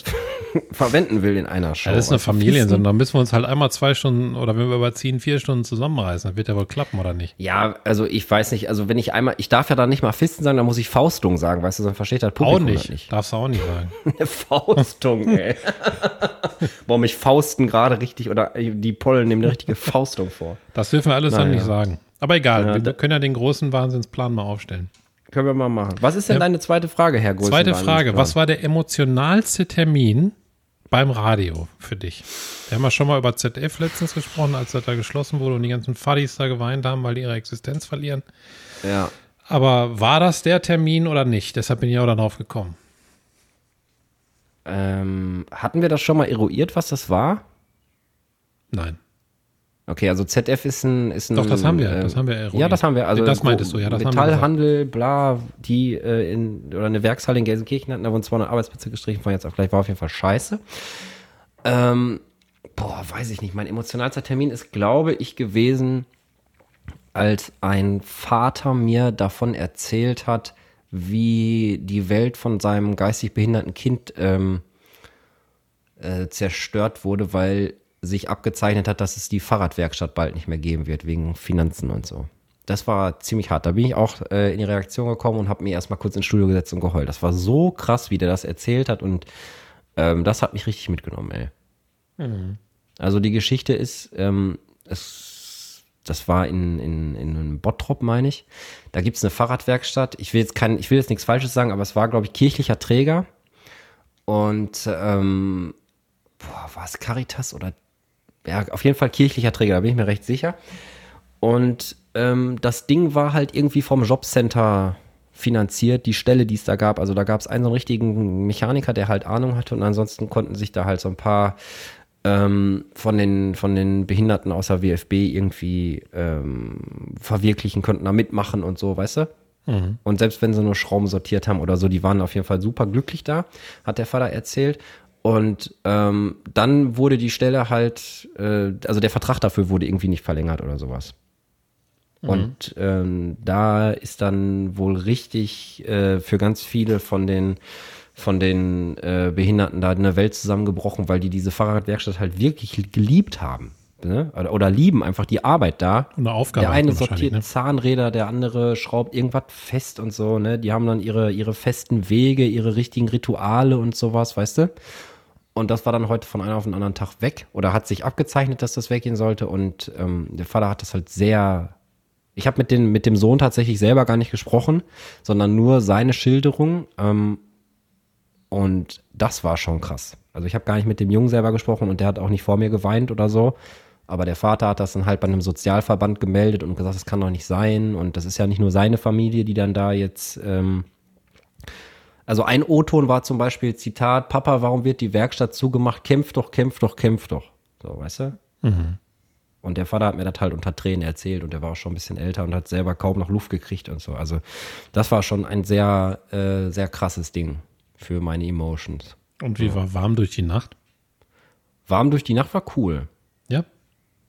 verwenden will in einer Show. Ja, das ist eine Also Familiensendung. Da müssen wir uns halt einmal zwei Stunden oder wenn wir überziehen, vier Stunden zusammenreißen. Das wird ja wohl klappen, oder nicht? Ja, also ich weiß nicht, also wenn ich einmal, ich darf ja dann nicht mal Fisten sagen, dann muss ich Faustung sagen, weißt du, sonst versteht das Auch Publikum nicht. das nicht. Darfst du auch nicht sagen. Eine Faustung, ey. Boah, mich Fausten gerade richtig, oder die Pollen nehmen eine richtige Faustung vor. Das dürfen wir alles dann Naja. nicht sagen. Aber egal, Ja, wir können ja den großen Wahnsinnsplan mal aufstellen. Können wir mal machen. Was ist denn Ja. deine zweite Frage, Herr Größenwahn? Zweite Frage, was war der emotionalste Termin beim Radio für dich? Wir haben ja schon mal über ZDF letztens gesprochen, als das da geschlossen wurde und die ganzen Fuddies da geweint haben, weil die ihre Existenz verlieren. Ja. Aber war das der Termin oder nicht? Deshalb bin ich auch darauf gekommen. Ähm, hatten wir das schon mal eruiert, was das war? Nein. Okay, also ZF ist ein. Ist ein Doch, das haben wir, äh, das haben wir eruiert. Ja, das haben wir. Also Das meintest du, ja, das haben wir Metallhandel, bla, die äh, in, oder eine Werkshalle in Gelsenkirchen hatten, da wurden 200 Arbeitsplätze gestrichen, von jetzt auf gleich war auf jeden Fall scheiße. Ähm, boah, weiß ich nicht. Mein emotionalster Termin ist, glaube ich, gewesen, als ein Vater mir davon erzählt hat, wie die Welt von seinem geistig behinderten Kind ähm, äh, zerstört wurde, weil sich abgezeichnet hat, dass es die Fahrradwerkstatt bald nicht mehr geben wird, wegen Finanzen und so. Das war ziemlich hart. Da bin ich auch äh, in die Reaktion gekommen und habe mir erstmal kurz ins Studio gesetzt und geheult. Das war so krass, wie der das erzählt hat und ähm, das hat mich richtig mitgenommen, ey. Also die Geschichte ist, ähm, es, das war in, in, in einem Bottrop, meine ich. Da gibt es eine Fahrradwerkstatt. Ich will jetzt kein, ich will jetzt nichts Falsches sagen, aber es war, glaube ich, kirchlicher Träger. Und ähm, boah, war es Caritas oder ja, auf jeden Fall kirchlicher Träger, da bin ich mir recht sicher. Und ähm, das Ding war halt irgendwie vom Jobcenter finanziert, die Stelle, die es da gab. Also da gab es einen so einen richtigen Mechaniker, der halt Ahnung hatte und ansonsten konnten sich da halt so ein paar ähm, von, den, von den Behinderten aus der WFB irgendwie ähm, verwirklichen, konnten da mitmachen und so, weißt du? Und selbst wenn sie nur Schrauben sortiert haben oder so, die waren auf jeden Fall super glücklich da, hat der Vater erzählt. Und ähm, dann wurde die Stelle halt, äh, also der Vertrag dafür wurde irgendwie nicht verlängert oder sowas. Und ähm, da ist dann wohl richtig äh, für ganz viele von den von den äh, Behinderten da eine Welt zusammengebrochen, weil die diese Fahrradwerkstatt halt wirklich geliebt haben. Ne? Oder, oder lieben einfach die Arbeit da. Eine Aufgabe Der eine sortiert ne? Zahnräder, der andere schraubt irgendwas fest und so, ne? Die haben dann ihre, ihre festen Wege, ihre richtigen Rituale und sowas, weißt du? Und das war dann heute von einem auf den anderen Tag weg oder hat sich abgezeichnet, dass das weggehen sollte. Und ähm, der Vater hat das halt sehr. Ich habe mit, mit dem Sohn tatsächlich selber gar nicht gesprochen, sondern nur seine Schilderung. Ähm, und das war schon krass. Also ich habe gar nicht mit dem Jungen selber gesprochen und der hat auch nicht vor mir geweint oder so. Aber der Vater hat das dann halt bei einem Sozialverband gemeldet und gesagt, das kann doch nicht sein. Und das ist ja nicht nur seine Familie, die dann da jetzt. Ähm also ein O-Ton war zum Beispiel Zitat: Papa, warum wird die Werkstatt zugemacht? Kämpf doch, kämpf doch, kämpf doch. So, weißt du? Und der Vater hat mir das halt unter Tränen erzählt und der war auch schon ein bisschen älter und hat selber kaum noch Luft gekriegt und so. Also das war schon ein sehr, äh, sehr krasses Ding für meine Emotions. Und wie war warm durch die Nacht? Warm durch die Nacht war cool. Ja.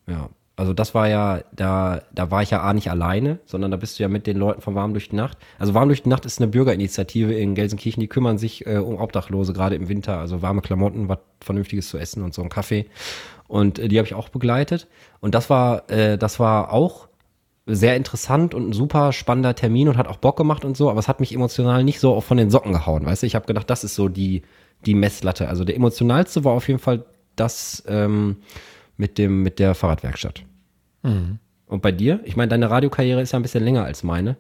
Ja. Also das war ja, da, da war ich ja A nicht alleine, sondern da bist du ja mit den Leuten von Warm durch die Nacht. Also Warm durch die Nacht ist eine Bürgerinitiative in Gelsenkirchen, die kümmern sich äh, um Obdachlose, gerade im Winter, also warme Klamotten, was Vernünftiges zu essen und so ein Kaffee. Und äh, die habe ich auch begleitet. Und das war, äh, das war auch sehr interessant und ein super spannender Termin und hat auch Bock gemacht und so, aber es hat mich emotional nicht so von den Socken gehauen, weißt du? Ich habe gedacht, das ist so die, die Messlatte. Also der emotionalste war auf jeden Fall das ähm, mit, dem, mit der Fahrradwerkstatt. Und bei dir? Ich meine, deine Radiokarriere ist ja ein bisschen länger als meine.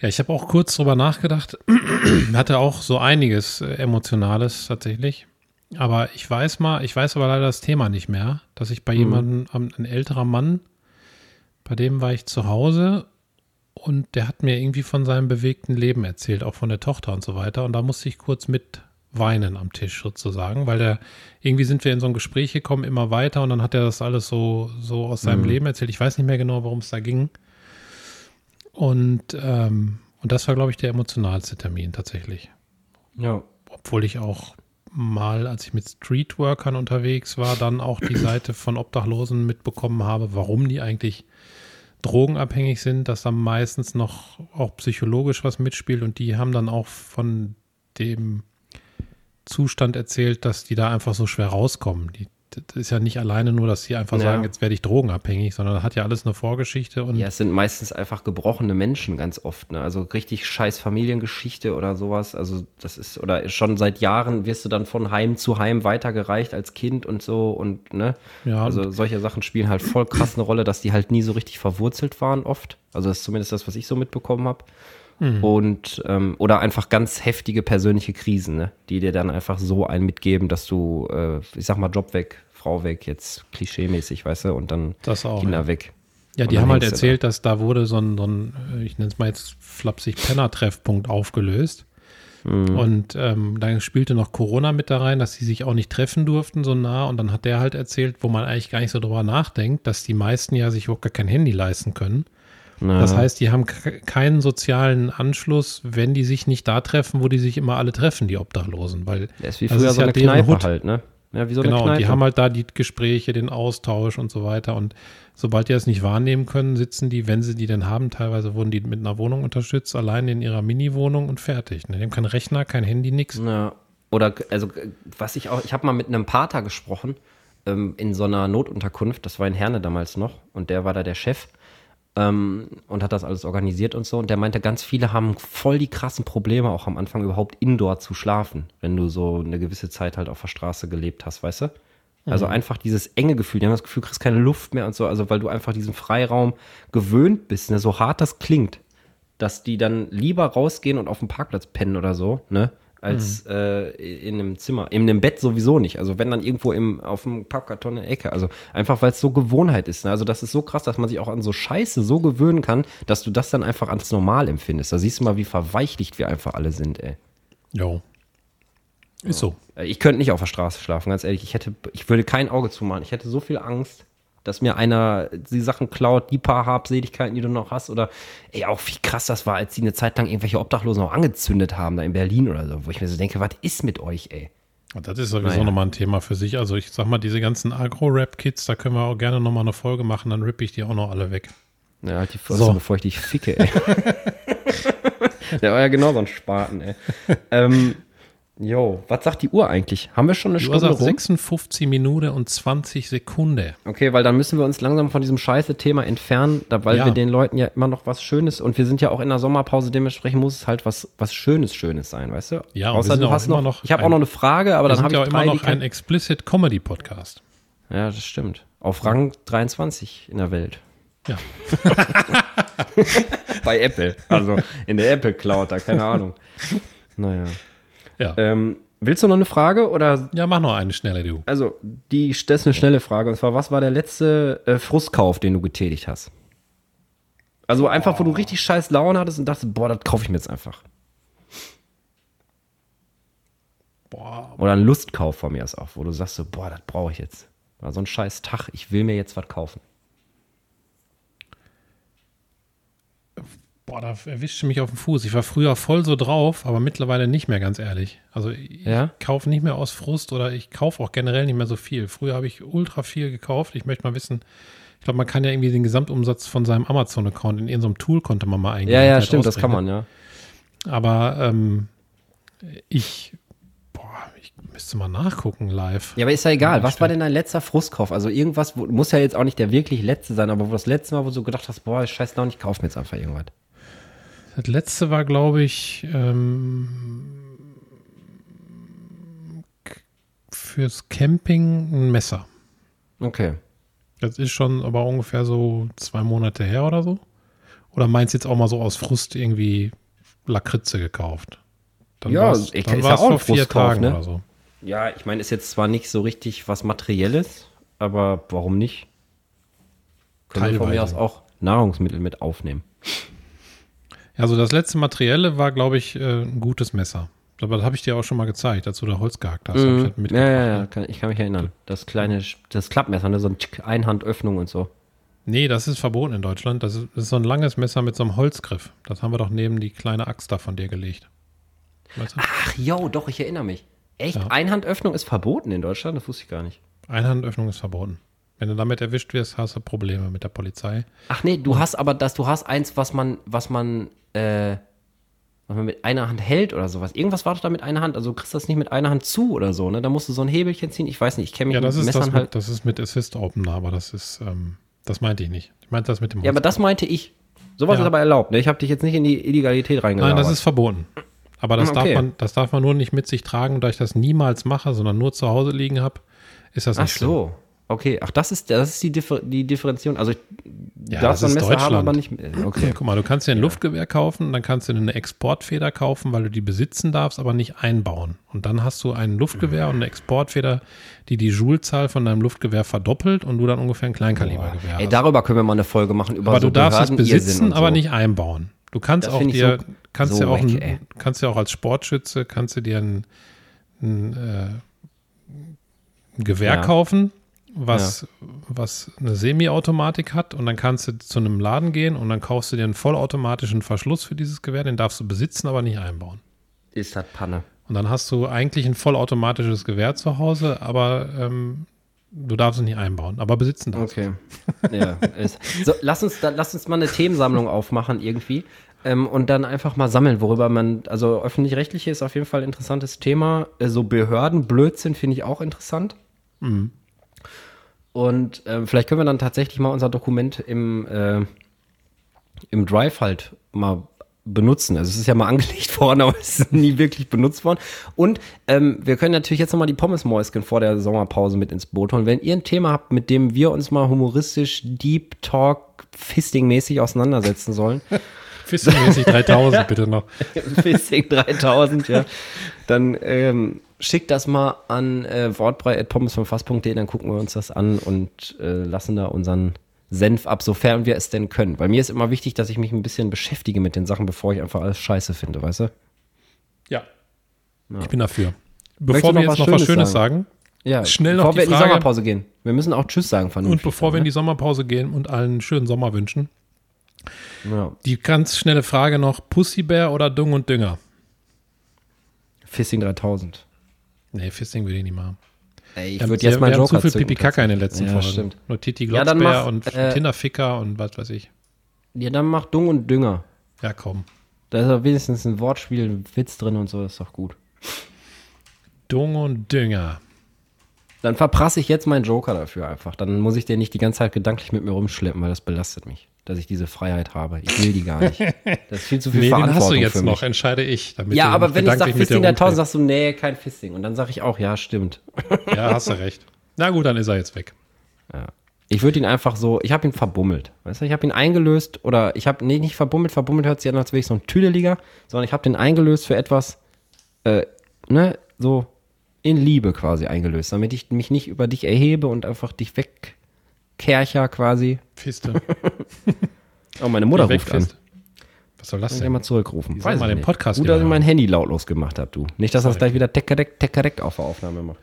Ja, ich habe auch kurz drüber nachgedacht. Hatte auch so einiges äh, Emotionales tatsächlich. Aber ich weiß mal, ich weiß aber leider das Thema nicht mehr, dass ich bei jemandem, am- ein älterer Mann, bei dem war ich zu Hause und der hat mir irgendwie von seinem bewegten Leben erzählt, auch von der Tochter und so weiter. Und da musste ich kurz mit weinen am Tisch sozusagen, weil der, irgendwie sind wir in so ein Gespräch gekommen, immer weiter und dann hat er das alles so, so aus seinem Leben erzählt. Ich weiß nicht mehr genau, worum es da ging. Und, ähm, und das war, glaube ich, der emotionalste Termin tatsächlich. Ja. Obwohl ich auch mal, als ich mit Streetworkern unterwegs war, dann auch die Seite von Obdachlosen mitbekommen habe, warum die eigentlich drogenabhängig sind, dass da meistens noch auch psychologisch was mitspielt und die haben dann auch von dem Zustand erzählt, dass die da einfach so schwer rauskommen. Die, das ist ja nicht alleine nur, dass sie einfach Ja. sagen, jetzt werde ich drogenabhängig, sondern das hat ja alles eine Vorgeschichte und Ja, es sind meistens einfach gebrochene Menschen ganz oft, ne? Also richtig scheiß Familiengeschichte oder sowas. Also das ist, oder schon seit Jahren wirst du dann von Heim zu Heim weitergereicht als Kind und so und ne? Ja, Also solche Sachen spielen halt voll krass eine Rolle, dass die halt nie so richtig verwurzelt waren oft. Also das ist zumindest das, was ich so mitbekommen habe. Und ähm, oder einfach ganz heftige persönliche Krisen, ne? die dir dann einfach so einen mitgeben, dass du, äh, ich sag mal, Job weg, Frau weg, jetzt klischeemäßig, weißt du, und dann Das auch, Kinder ja. weg. Ja, die haben halt erzählt, dass da wurde so ein, so ein ich nenne es mal jetzt flapsig, Penner-Treffpunkt aufgelöst. Mhm. Und ähm, dann spielte noch Corona mit da rein, dass sie sich auch nicht treffen durften so nah. Und dann hat der halt erzählt, wo man eigentlich gar nicht so drüber nachdenkt, dass die meisten ja sich überhaupt gar kein Handy leisten können. Da. Das heißt, die haben ke- keinen sozialen Anschluss, wenn die sich nicht da treffen, wo die sich immer alle treffen, die Obdachlosen. Weil Das ist wie das früher ist so ja eine Kneipe Hut. halt, ne? Ja, wie so genau, eine und Kneipe. die haben halt da die Gespräche, den Austausch und so weiter. Und sobald die das nicht wahrnehmen können, sitzen die, wenn sie die denn haben, teilweise wurden die mit einer Wohnung unterstützt, allein in ihrer Mini-Wohnung und fertig. Ne? Die haben keinen Rechner, kein Handy, nix. Ja. Oder, also, was ich auch, ich habe mal mit einem Pater gesprochen, ähm, in so einer Notunterkunft, das war in Herne damals noch, und der war da der Chef ähm, und hat das alles organisiert und so. Und der meinte, ganz viele haben voll die krassen Probleme, auch am Anfang überhaupt indoor zu schlafen, wenn du so eine gewisse Zeit halt auf der Straße gelebt hast, weißt du? Also einfach dieses enge Gefühl, die haben das Gefühl, du kriegst keine Luft mehr und so, also weil du einfach diesen Freiraum gewöhnt bist, ne? so hart das klingt, dass die dann lieber rausgehen und auf dem Parkplatz pennen oder so, ne? Als äh, in einem Zimmer. In einem Bett sowieso nicht. Also wenn dann irgendwo im, auf dem Pappkarton in der Ecke. Also einfach, weil es so Gewohnheit ist. Ne? Also das ist so krass, dass man sich auch an so Scheiße so gewöhnen kann, dass du das dann einfach als normal empfindest. Da siehst du mal, wie verweichlicht wir einfach alle sind, ey. Jo. Ist so. Äh, Ich könnte nicht auf der Straße schlafen, ganz ehrlich. Ich hätte, ich würde kein Auge zumachen. Ich hätte so viel Angst, dass mir einer die Sachen klaut, die paar Habseligkeiten, die du noch hast. Oder ey, auch wie krass das war, als die eine Zeit lang irgendwelche Obdachlosen auch angezündet haben, da in Berlin oder so, wo ich mir so denke, was ist mit euch, ey? Das ist sowieso Naja. nochmal ein Thema für sich. Also ich sag mal, diese ganzen Agro-Rap-Kids, da können wir auch gerne nochmal eine Folge machen, dann rippe ich die auch noch alle weg. Ja, halt die Fresse, So. bevor ich dich ficke, ey. Der war ja genau so ein Spaten, ey. ähm, jo, was sagt die Uhr eigentlich? Haben wir schon eine Stunde sagst rum? 56 Minuten und 20 Sekunden. Okay, weil dann müssen wir uns langsam von diesem scheiße Thema entfernen, da, weil Ja. wir den Leuten ja immer noch was Schönes und wir sind ja auch in der Sommerpause, dementsprechend muss es halt was, was Schönes, Schönes sein, weißt du? Ja, Außer du hast immer noch, noch ich habe auch noch eine Frage, aber dann habe ich auch immer drei, noch die ein Explicit Comedy Podcast. Ja, das stimmt. Auf Rang 23 in der Welt. Ja. Bei Apple. Also in der Apple Cloud, da keine Ahnung. Naja. Ja. Ähm, willst du noch eine Frage oder ja, mach noch eine schnelle, du. Also, die, das ist eine schnelle Frage. Und zwar, was war der letzte äh, Frustkauf, den du getätigt hast? Also einfach, wo du richtig scheiß Laune hattest und dachtest, boah, das kaufe ich mir jetzt einfach. Boah, Oder ein Lustkauf von mir ist auch, wo du sagst so, boah, das brauche ich jetzt. War so ein scheiß Tag, ich will mir jetzt was kaufen. Boah, da erwischte mich auf den Fuß. Ich war früher voll so drauf, aber mittlerweile nicht mehr, ganz ehrlich. Also ich Ja? kaufe nicht mehr aus Frust oder ich kaufe auch generell nicht mehr so viel. Früher habe ich ultra viel gekauft. Ich möchte mal wissen, ich glaube, man kann ja irgendwie den Gesamtumsatz von seinem Amazon-Account in irgendeinem Tool konnte man mal eingeben. Ja, ja, Halt stimmt, das kann ausrechnen. man, ja. Aber ähm, ich, boah, ich müsste mal nachgucken live. Ja, aber ist ja egal. Was war denn dein letzter Frustkauf? Also irgendwas, wo, muss ja jetzt auch nicht der wirklich letzte sein, aber wo das letzte Mal, wo du gedacht hast, boah, scheiß Laune, ich kaufe mir jetzt einfach irgendwas. Das letzte war, glaube ich, ähm, fürs Camping ein Messer. Okay. Das ist schon aber ungefähr so zwei Monate her oder so. Oder meinst du jetzt auch mal so aus Frust irgendwie Lakritze gekauft? Dann Ja, war's- ich- dann ist ja war's auch ein vor vier Tagen ne? oder so. Ja, ich meine, ist jetzt zwar nicht so richtig was Materielles, aber warum nicht? Können wir von mir aus auch Nahrungsmittel mit aufnehmen. Also das letzte Materielle war, glaube ich, äh, ein gutes Messer. Aber das habe ich dir auch schon mal gezeigt, als du da Holz gehackt hast. Hab ich das ja, ja, ja, ne? kann, ich kann mich erinnern. Das kleine, das Klappmesser, ne? so ein Tschick, Einhandöffnung und so. Nee, das ist verboten in Deutschland. Das ist, das ist so ein langes Messer mit so einem Holzgriff. Das haben wir doch neben die kleine Axt da von dir gelegt. Weißt du? Ach, yo, doch, ich erinnere mich. Echt? Ja. Einhandöffnung ist verboten in Deutschland? Das wusste ich gar nicht. Einhandöffnung ist verboten. Wenn du damit erwischt wirst, hast du Probleme mit der Polizei. Ach nee, du hast aber das, du hast eins, was man, was man, äh, was man mit einer Hand hält oder sowas. Irgendwas war doch da mit einer Hand. Also du kriegst das nicht mit einer Hand zu oder so, ne? Da musst du so ein Hebelchen ziehen. Ich weiß nicht, ich kenne mich Ja, das mit ist, Messern das halt. mit, das ist mit Assist Opener, aber das ist, ähm, das meinte ich nicht. Ich meinte das mit dem ja, aber das meinte ich. Sowas Ja. ist aber erlaubt, ne? Ich habe dich jetzt nicht in die Illegalität reingelabert. Nein, das ist verboten. Aber das, Okay. darf man, das darf man nur nicht mit sich tragen, da ich das niemals mache, sondern nur zu Hause liegen habe, ist das Ach nicht schlimm. So. Okay, ach, das ist, das ist die, Differ die Differenzierung. Also, ich Ja, darf das ist ein Messer haben, Deutschland. aber nicht. Okay. Guck mal, du kannst dir ein Luftgewehr kaufen, dann kannst du dir eine Exportfeder kaufen, weil du die besitzen darfst, aber nicht einbauen. Und dann hast du ein Luftgewehr und eine Exportfeder, die die Joule-Zahl von deinem Luftgewehr verdoppelt und du dann ungefähr ein Kleinkalibergewehr Ey, hast. darüber können wir mal eine Folge machen über Aber so du darfst es besitzen, und aber so. nicht einbauen. Du kannst Das auch dir, so- kannst so ja auch, wack, ein, ey. kannst ja auch als Sportschütze, kannst du dir ein, ein, äh, ein Gewehr Ja. kaufen, was, was eine Semi-Automatik hat und dann kannst du zu einem Laden gehen und dann kaufst du dir einen vollautomatischen Verschluss für dieses Gewehr, den darfst du besitzen, aber nicht einbauen. Ist das Panne. Und dann hast du eigentlich ein vollautomatisches Gewehr zu Hause, aber ähm, du darfst es nicht einbauen, aber besitzen darfst du. Okay. ja, ist. So, lass uns, dann, lass uns mal eine Themensammlung aufmachen irgendwie. Ähm, und dann einfach mal sammeln, worüber man, also öffentlich-rechtliche ist auf jeden Fall ein interessantes Thema. Äh, so Behördenblödsinn finde ich auch interessant. Mhm. Und ähm, vielleicht können wir dann tatsächlich mal unser Dokument im, äh, im Drive halt mal benutzen. Also es ist ja mal angelegt worden, aber es ist nie wirklich benutzt worden. Und ähm, wir können natürlich jetzt nochmal die Pommesmäuschen vor der Sommerpause mit ins Boot holen. Wenn ihr ein Thema habt, mit dem wir uns mal humoristisch, Deep Talk, Fisting-mäßig auseinandersetzen sollen, Fisting-mäßig 3000 bitte noch. Fisting 3000, ja, dann ähm, schickt das mal an äh, wortbrei.pommesvomfass.de, dann gucken wir uns das an und äh, lassen da unseren Senf ab, sofern wir es denn können. Bei mir ist immer wichtig, dass ich mich ein bisschen beschäftige mit den Sachen, bevor ich einfach alles scheiße finde, weißt du? Ja. Ich bin dafür. Bevor wir noch jetzt was noch was Schönes Schönes sagen, Ja, Schnell noch bevor die wir in die Frage- Sommerpause gehen. Wir müssen auch Tschüss sagen und vernünftig. bevor wir in dann, die Sommerpause gehen und allen einen schönen Sommer wünschen, ne? ja. die ganz schnelle Frage noch: Pussybär oder Dung und Dünger? Fisting 3000. Nee, Fisting will ich nicht machen. Ey, ich würde jetzt haben Joker zu viel zücken, Pipi-Kaka in den letzten Ja, Folgen. stimmt. Nur Titi Ja, Glotzbär mach, und äh, Tinderficker und was weiß ich. Ja, dann mach Dung und Dünger. Ja, komm. Da ist ja wenigstens ein Wortspiel, ein Witz drin und so, das ist doch gut. Dung und Dünger. Dann verprasse ich jetzt meinen Joker dafür einfach. Dann muss ich den nicht die ganze Zeit gedanklich mit mir rumschleppen, weil das belastet mich, dass ich diese Freiheit habe. Ich will die gar nicht. Das ist viel zu viel Nee, den Verantwortung hast du jetzt noch, entscheide ich. Ja, aber wenn ich sage Fisting der 1000, rumfliegst. sagst du, nee, kein Fisting. Und dann sage ich auch, ja, stimmt. Ja, hast du recht. Na gut, dann ist er jetzt weg. Ich würde ihn einfach so, ich habe ihn verbummelt. Weißt du, ich habe ihn eingelöst oder ich habe, nee, nicht verbummelt, verbummelt hört sich an, als wäre ich so ein Tüdeliger, sondern ich habe den eingelöst für etwas, äh, ne, so in Liebe quasi eingelöst, damit ich mich nicht über dich erhebe und einfach dich wegkercher quasi. Fiste. Oh, meine Mutter ruft an. Wegfist. Was soll das Kann ich ja denn? mal zurückrufen. Die soll mal ich den nicht. Podcast Gut, dass ich mein. Handy lautlos gemacht habe, du. Nicht, dass das gleich wieder teckerdeck, teckerdeck auf der Aufnahme macht.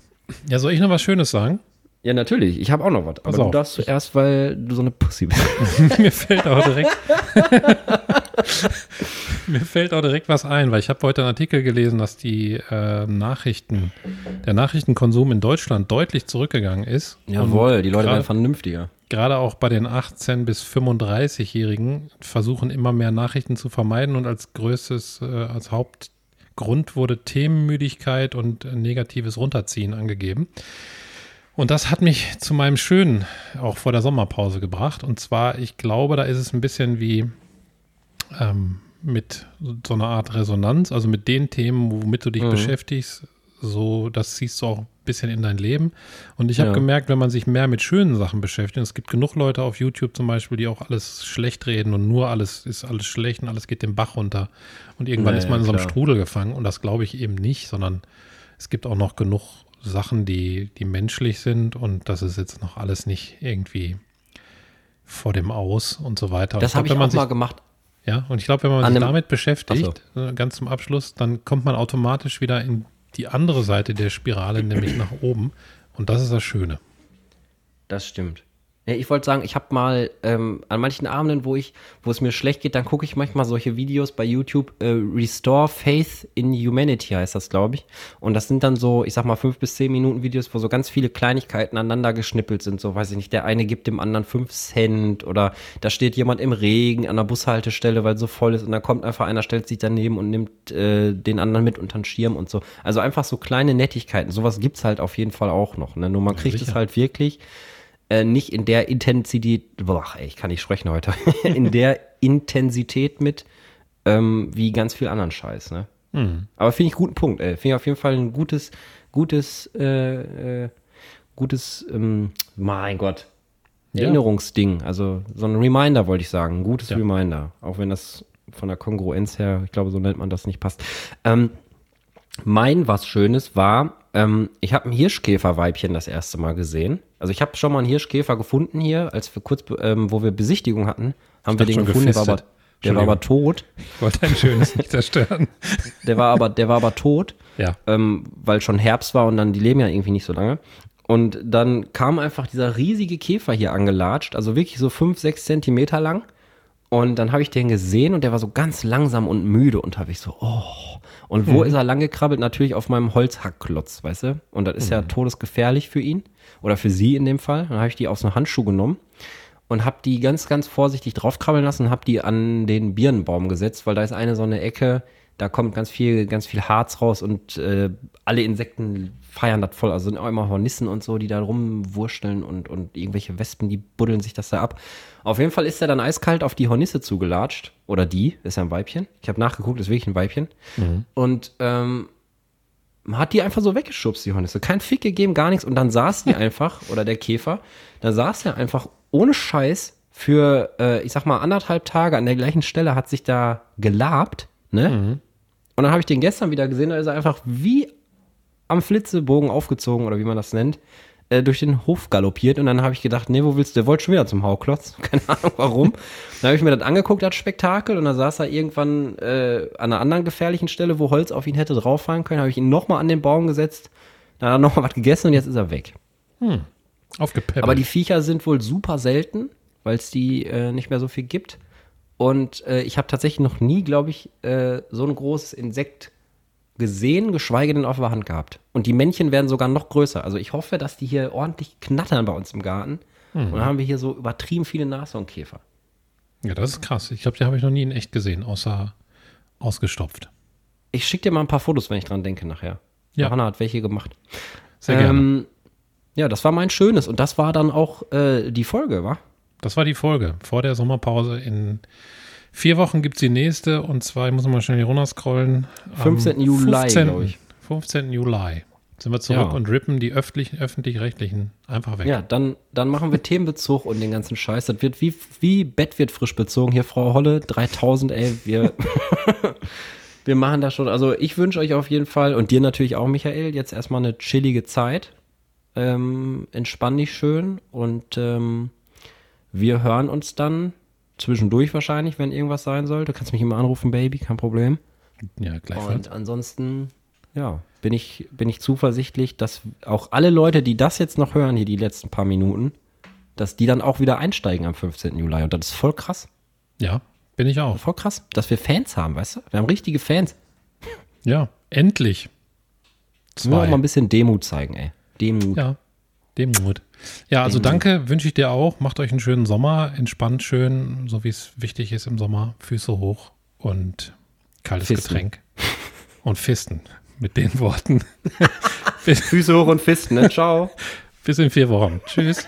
Ja, soll ich noch was Schönes sagen? Ja, natürlich. Ich habe auch noch was. Aber du darfst zuerst, weil du so eine Pussy bist. Mir fällt auch direkt. Mir fällt auch direkt was ein, weil ich habe heute einen Artikel gelesen, dass die äh, Nachrichten, der Nachrichtenkonsum in Deutschland deutlich zurückgegangen ist. Jawohl, die Leute gerade- werden vernünftiger. Gerade auch bei den 18- bis 35-Jährigen versuchen immer mehr Nachrichten zu vermeiden und als größtes, äh, als Hauptgrund wurde Themenmüdigkeit und äh, negatives Runterziehen angegeben. Und das hat mich zu meinem Schönen auch vor der Sommerpause gebracht. Und zwar, ich glaube, da ist es ein bisschen wie ähm, mit so einer Art Resonanz, also mit den Themen, womit du dich Mhm. beschäftigst, so, das siehst du auch ein bisschen in dein Leben. Und ich habe Ja. gemerkt, wenn man sich mehr mit schönen Sachen beschäftigt, es gibt genug Leute auf YouTube zum Beispiel, die auch alles schlecht reden und nur alles ist alles schlecht und alles geht den Bach runter. Und irgendwann Ja, ist man in so einem klar. Strudel gefangen und das glaube ich eben nicht, sondern es gibt auch noch genug Sachen, die, die menschlich sind und das ist jetzt noch alles nicht irgendwie vor dem Aus und so weiter. Das habe ich auch mal gemacht. Ja, und ich glaube, wenn man An sich damit beschäftigt, äh, ganz zum Abschluss, dann kommt man automatisch wieder in die andere Seite der Spirale, nämlich nach oben. Und das ist das Schöne. Das stimmt. Ja, ich wollte sagen, ich habe mal ähm, an manchen Abenden, wo ich, wo es mir schlecht geht, dann gucke ich manchmal solche Videos bei YouTube. Äh, Restore Faith in Humanity heißt das, glaube ich. Und das sind dann so, ich sag mal, fünf bis zehn Minuten Videos, wo so ganz viele Kleinigkeiten aneinander geschnippelt sind. So, weiß ich nicht, der eine gibt dem anderen fünf Cent oder da steht jemand im Regen an der Bushaltestelle, weil so voll ist und dann kommt einfach einer, stellt sich daneben und nimmt äh, den anderen mit unter den Schirm und so. Also einfach so kleine Nettigkeiten. Sowas gibt's halt auf jeden Fall auch noch. Ne? Nur man kriegt es halt wirklich äh, nicht in der Intensität, boah, ey, ich kann nicht sprechen heute, in der Intensität mit, ähm, wie ganz viel anderen Scheiß, ne? Mhm. Aber finde ich einen guten Punkt, ey. Finde ich auf jeden Fall ein gutes, gutes, äh, äh, gutes, ähm, mein Gott, Ja. Erinnerungsding. Also so ein Reminder, wollte ich sagen. Ein gutes Ja. Reminder. Auch wenn das von der Kongruenz her, ich glaube, so nennt man das nicht passt. Ähm, mein was Schönes war, ähm, ich habe ein Hirschkäferweibchen das erste Mal gesehen. Also ich habe schon mal einen Hirschkäfer gefunden hier, als wir kurz, ähm, wo wir Besichtigung hatten, haben wir den gefunden. Der war, aber, der war aber tot. Ich wollte ein schönes nicht zerstören. Der war aber, der war aber tot, Ja. ähm, weil schon Herbst war und dann die leben ja irgendwie nicht so lange. Und dann kam einfach dieser riesige Käfer hier angelatscht, also wirklich so fünf, sechs Zentimeter lang. Und dann habe ich den gesehen und der war so ganz langsam und müde unterwegs. So, oh. Und wo ist er lang gekrabbelt? Natürlich auf meinem Holzhackklotz, weißt du? Und das ist ja todesgefährlich für ihn oder für sie in dem Fall. Dann habe ich die aus einem Handschuh genommen und habe die ganz, ganz vorsichtig draufkrabbeln lassen und habe die an den Birnenbaum gesetzt, weil da ist eine so eine Ecke, da kommt ganz viel, ganz viel Harz raus und äh, alle Insekten feiern das voll. Also sind auch immer Hornissen und so, die da rumwurschteln und, und irgendwelche Wespen, die buddeln sich das da ab. Auf jeden Fall ist er dann eiskalt auf die Hornisse zugelatscht. Oder die, ist ja ein Weibchen. Ich habe nachgeguckt, ist wirklich ein Weibchen. Und ähm, hat die einfach so weggeschubst, die Hornisse. Kein Fick gegeben, gar nichts. Und dann saß die einfach, oder der Käfer, da saß er einfach ohne Scheiß für, äh, ich sag mal, anderthalb Tage an der gleichen Stelle, hat sich da gelabt, ne? Und dann habe ich den gestern wieder gesehen, da ist er einfach wie am Flitzebogen aufgezogen, oder wie man das nennt, äh, durch den Hof galoppiert. Und dann habe ich gedacht, nee, wo willst du? Der wollte schon wieder zum Hauklotz. Keine Ahnung warum. dann habe ich mir das angeguckt, das Spektakel. Und dann saß er irgendwann äh, an einer anderen gefährlichen Stelle, wo Holz auf ihn hätte drauf fallen können. Habe ich ihn nochmal an den Baum gesetzt. Dann hat er nochmal was gegessen und jetzt ist er weg. Aufgepäppelt. Aber die Viecher sind wohl super selten, weil es die äh, nicht mehr so viel gibt. Und äh, ich habe tatsächlich noch nie, glaube ich, äh, so ein großes Insekt gesehen, geschweige denn auf der Hand gehabt. Und die Männchen werden sogar noch größer. Also ich hoffe, dass die hier ordentlich knattern bei uns im Garten. Und dann haben wir hier so übertrieben viele Nashornkäfer. ja, das ist krass. Ich glaube, die habe ich noch nie in echt gesehen, außer ausgestopft. Ich schicke dir mal ein paar Fotos, wenn ich dran denke nachher. Ja. Johanna hat welche gemacht. Sehr gerne. Ähm, ja, das war mein Schönes. Und das war dann auch äh, die Folge, wa? Das war die Folge vor der Sommerpause. In vier Wochen gibt es die nächste und zwar, ich muss mal schnell hier runterscrollen. am 15. Juli, 15. glaub ich. 15. Juli sind wir zurück Ja. und rippen die öffentlichen, öffentlich-rechtlichen einfach weg. Ja, dann, dann machen wir Themenbezug und den ganzen Scheiß. Das wird wie, wie Bett wird frisch bezogen. Hier, Frau Holle, 3000, ey, wir, wir machen das schon. Also ich wünsche euch auf jeden Fall und dir natürlich auch, Michael, jetzt erstmal eine chillige Zeit. Ähm, entspann dich schön und ähm, wir hören uns dann zwischendurch wahrscheinlich, wenn irgendwas sein sollte. Du kannst mich immer anrufen, Baby, kein Problem. Ja, gleichfalls. Und ansonsten, ja, bin ich, bin ich zuversichtlich, dass auch alle Leute, die das jetzt noch hören, hier die letzten paar Minuten, dass die dann auch wieder einsteigen am 15. Juli. Und das ist voll krass. Ja, bin ich auch. Voll krass, dass wir Fans haben, weißt du? Wir haben richtige Fans. Ja, endlich. Nur auch Zwei. mal ein bisschen Demut zeigen, ey. Demut. Ja, Demut. Ja, also danke, wünsche ich dir auch. Macht euch einen schönen Sommer, entspannt schön, so wie es wichtig ist im Sommer. Füße hoch und kaltes Fisten. Getränk. Und Fisten. Mit den Worten. Füße hoch und Fisten, ne? Ciao. Bis in vier Wochen. Tschüss.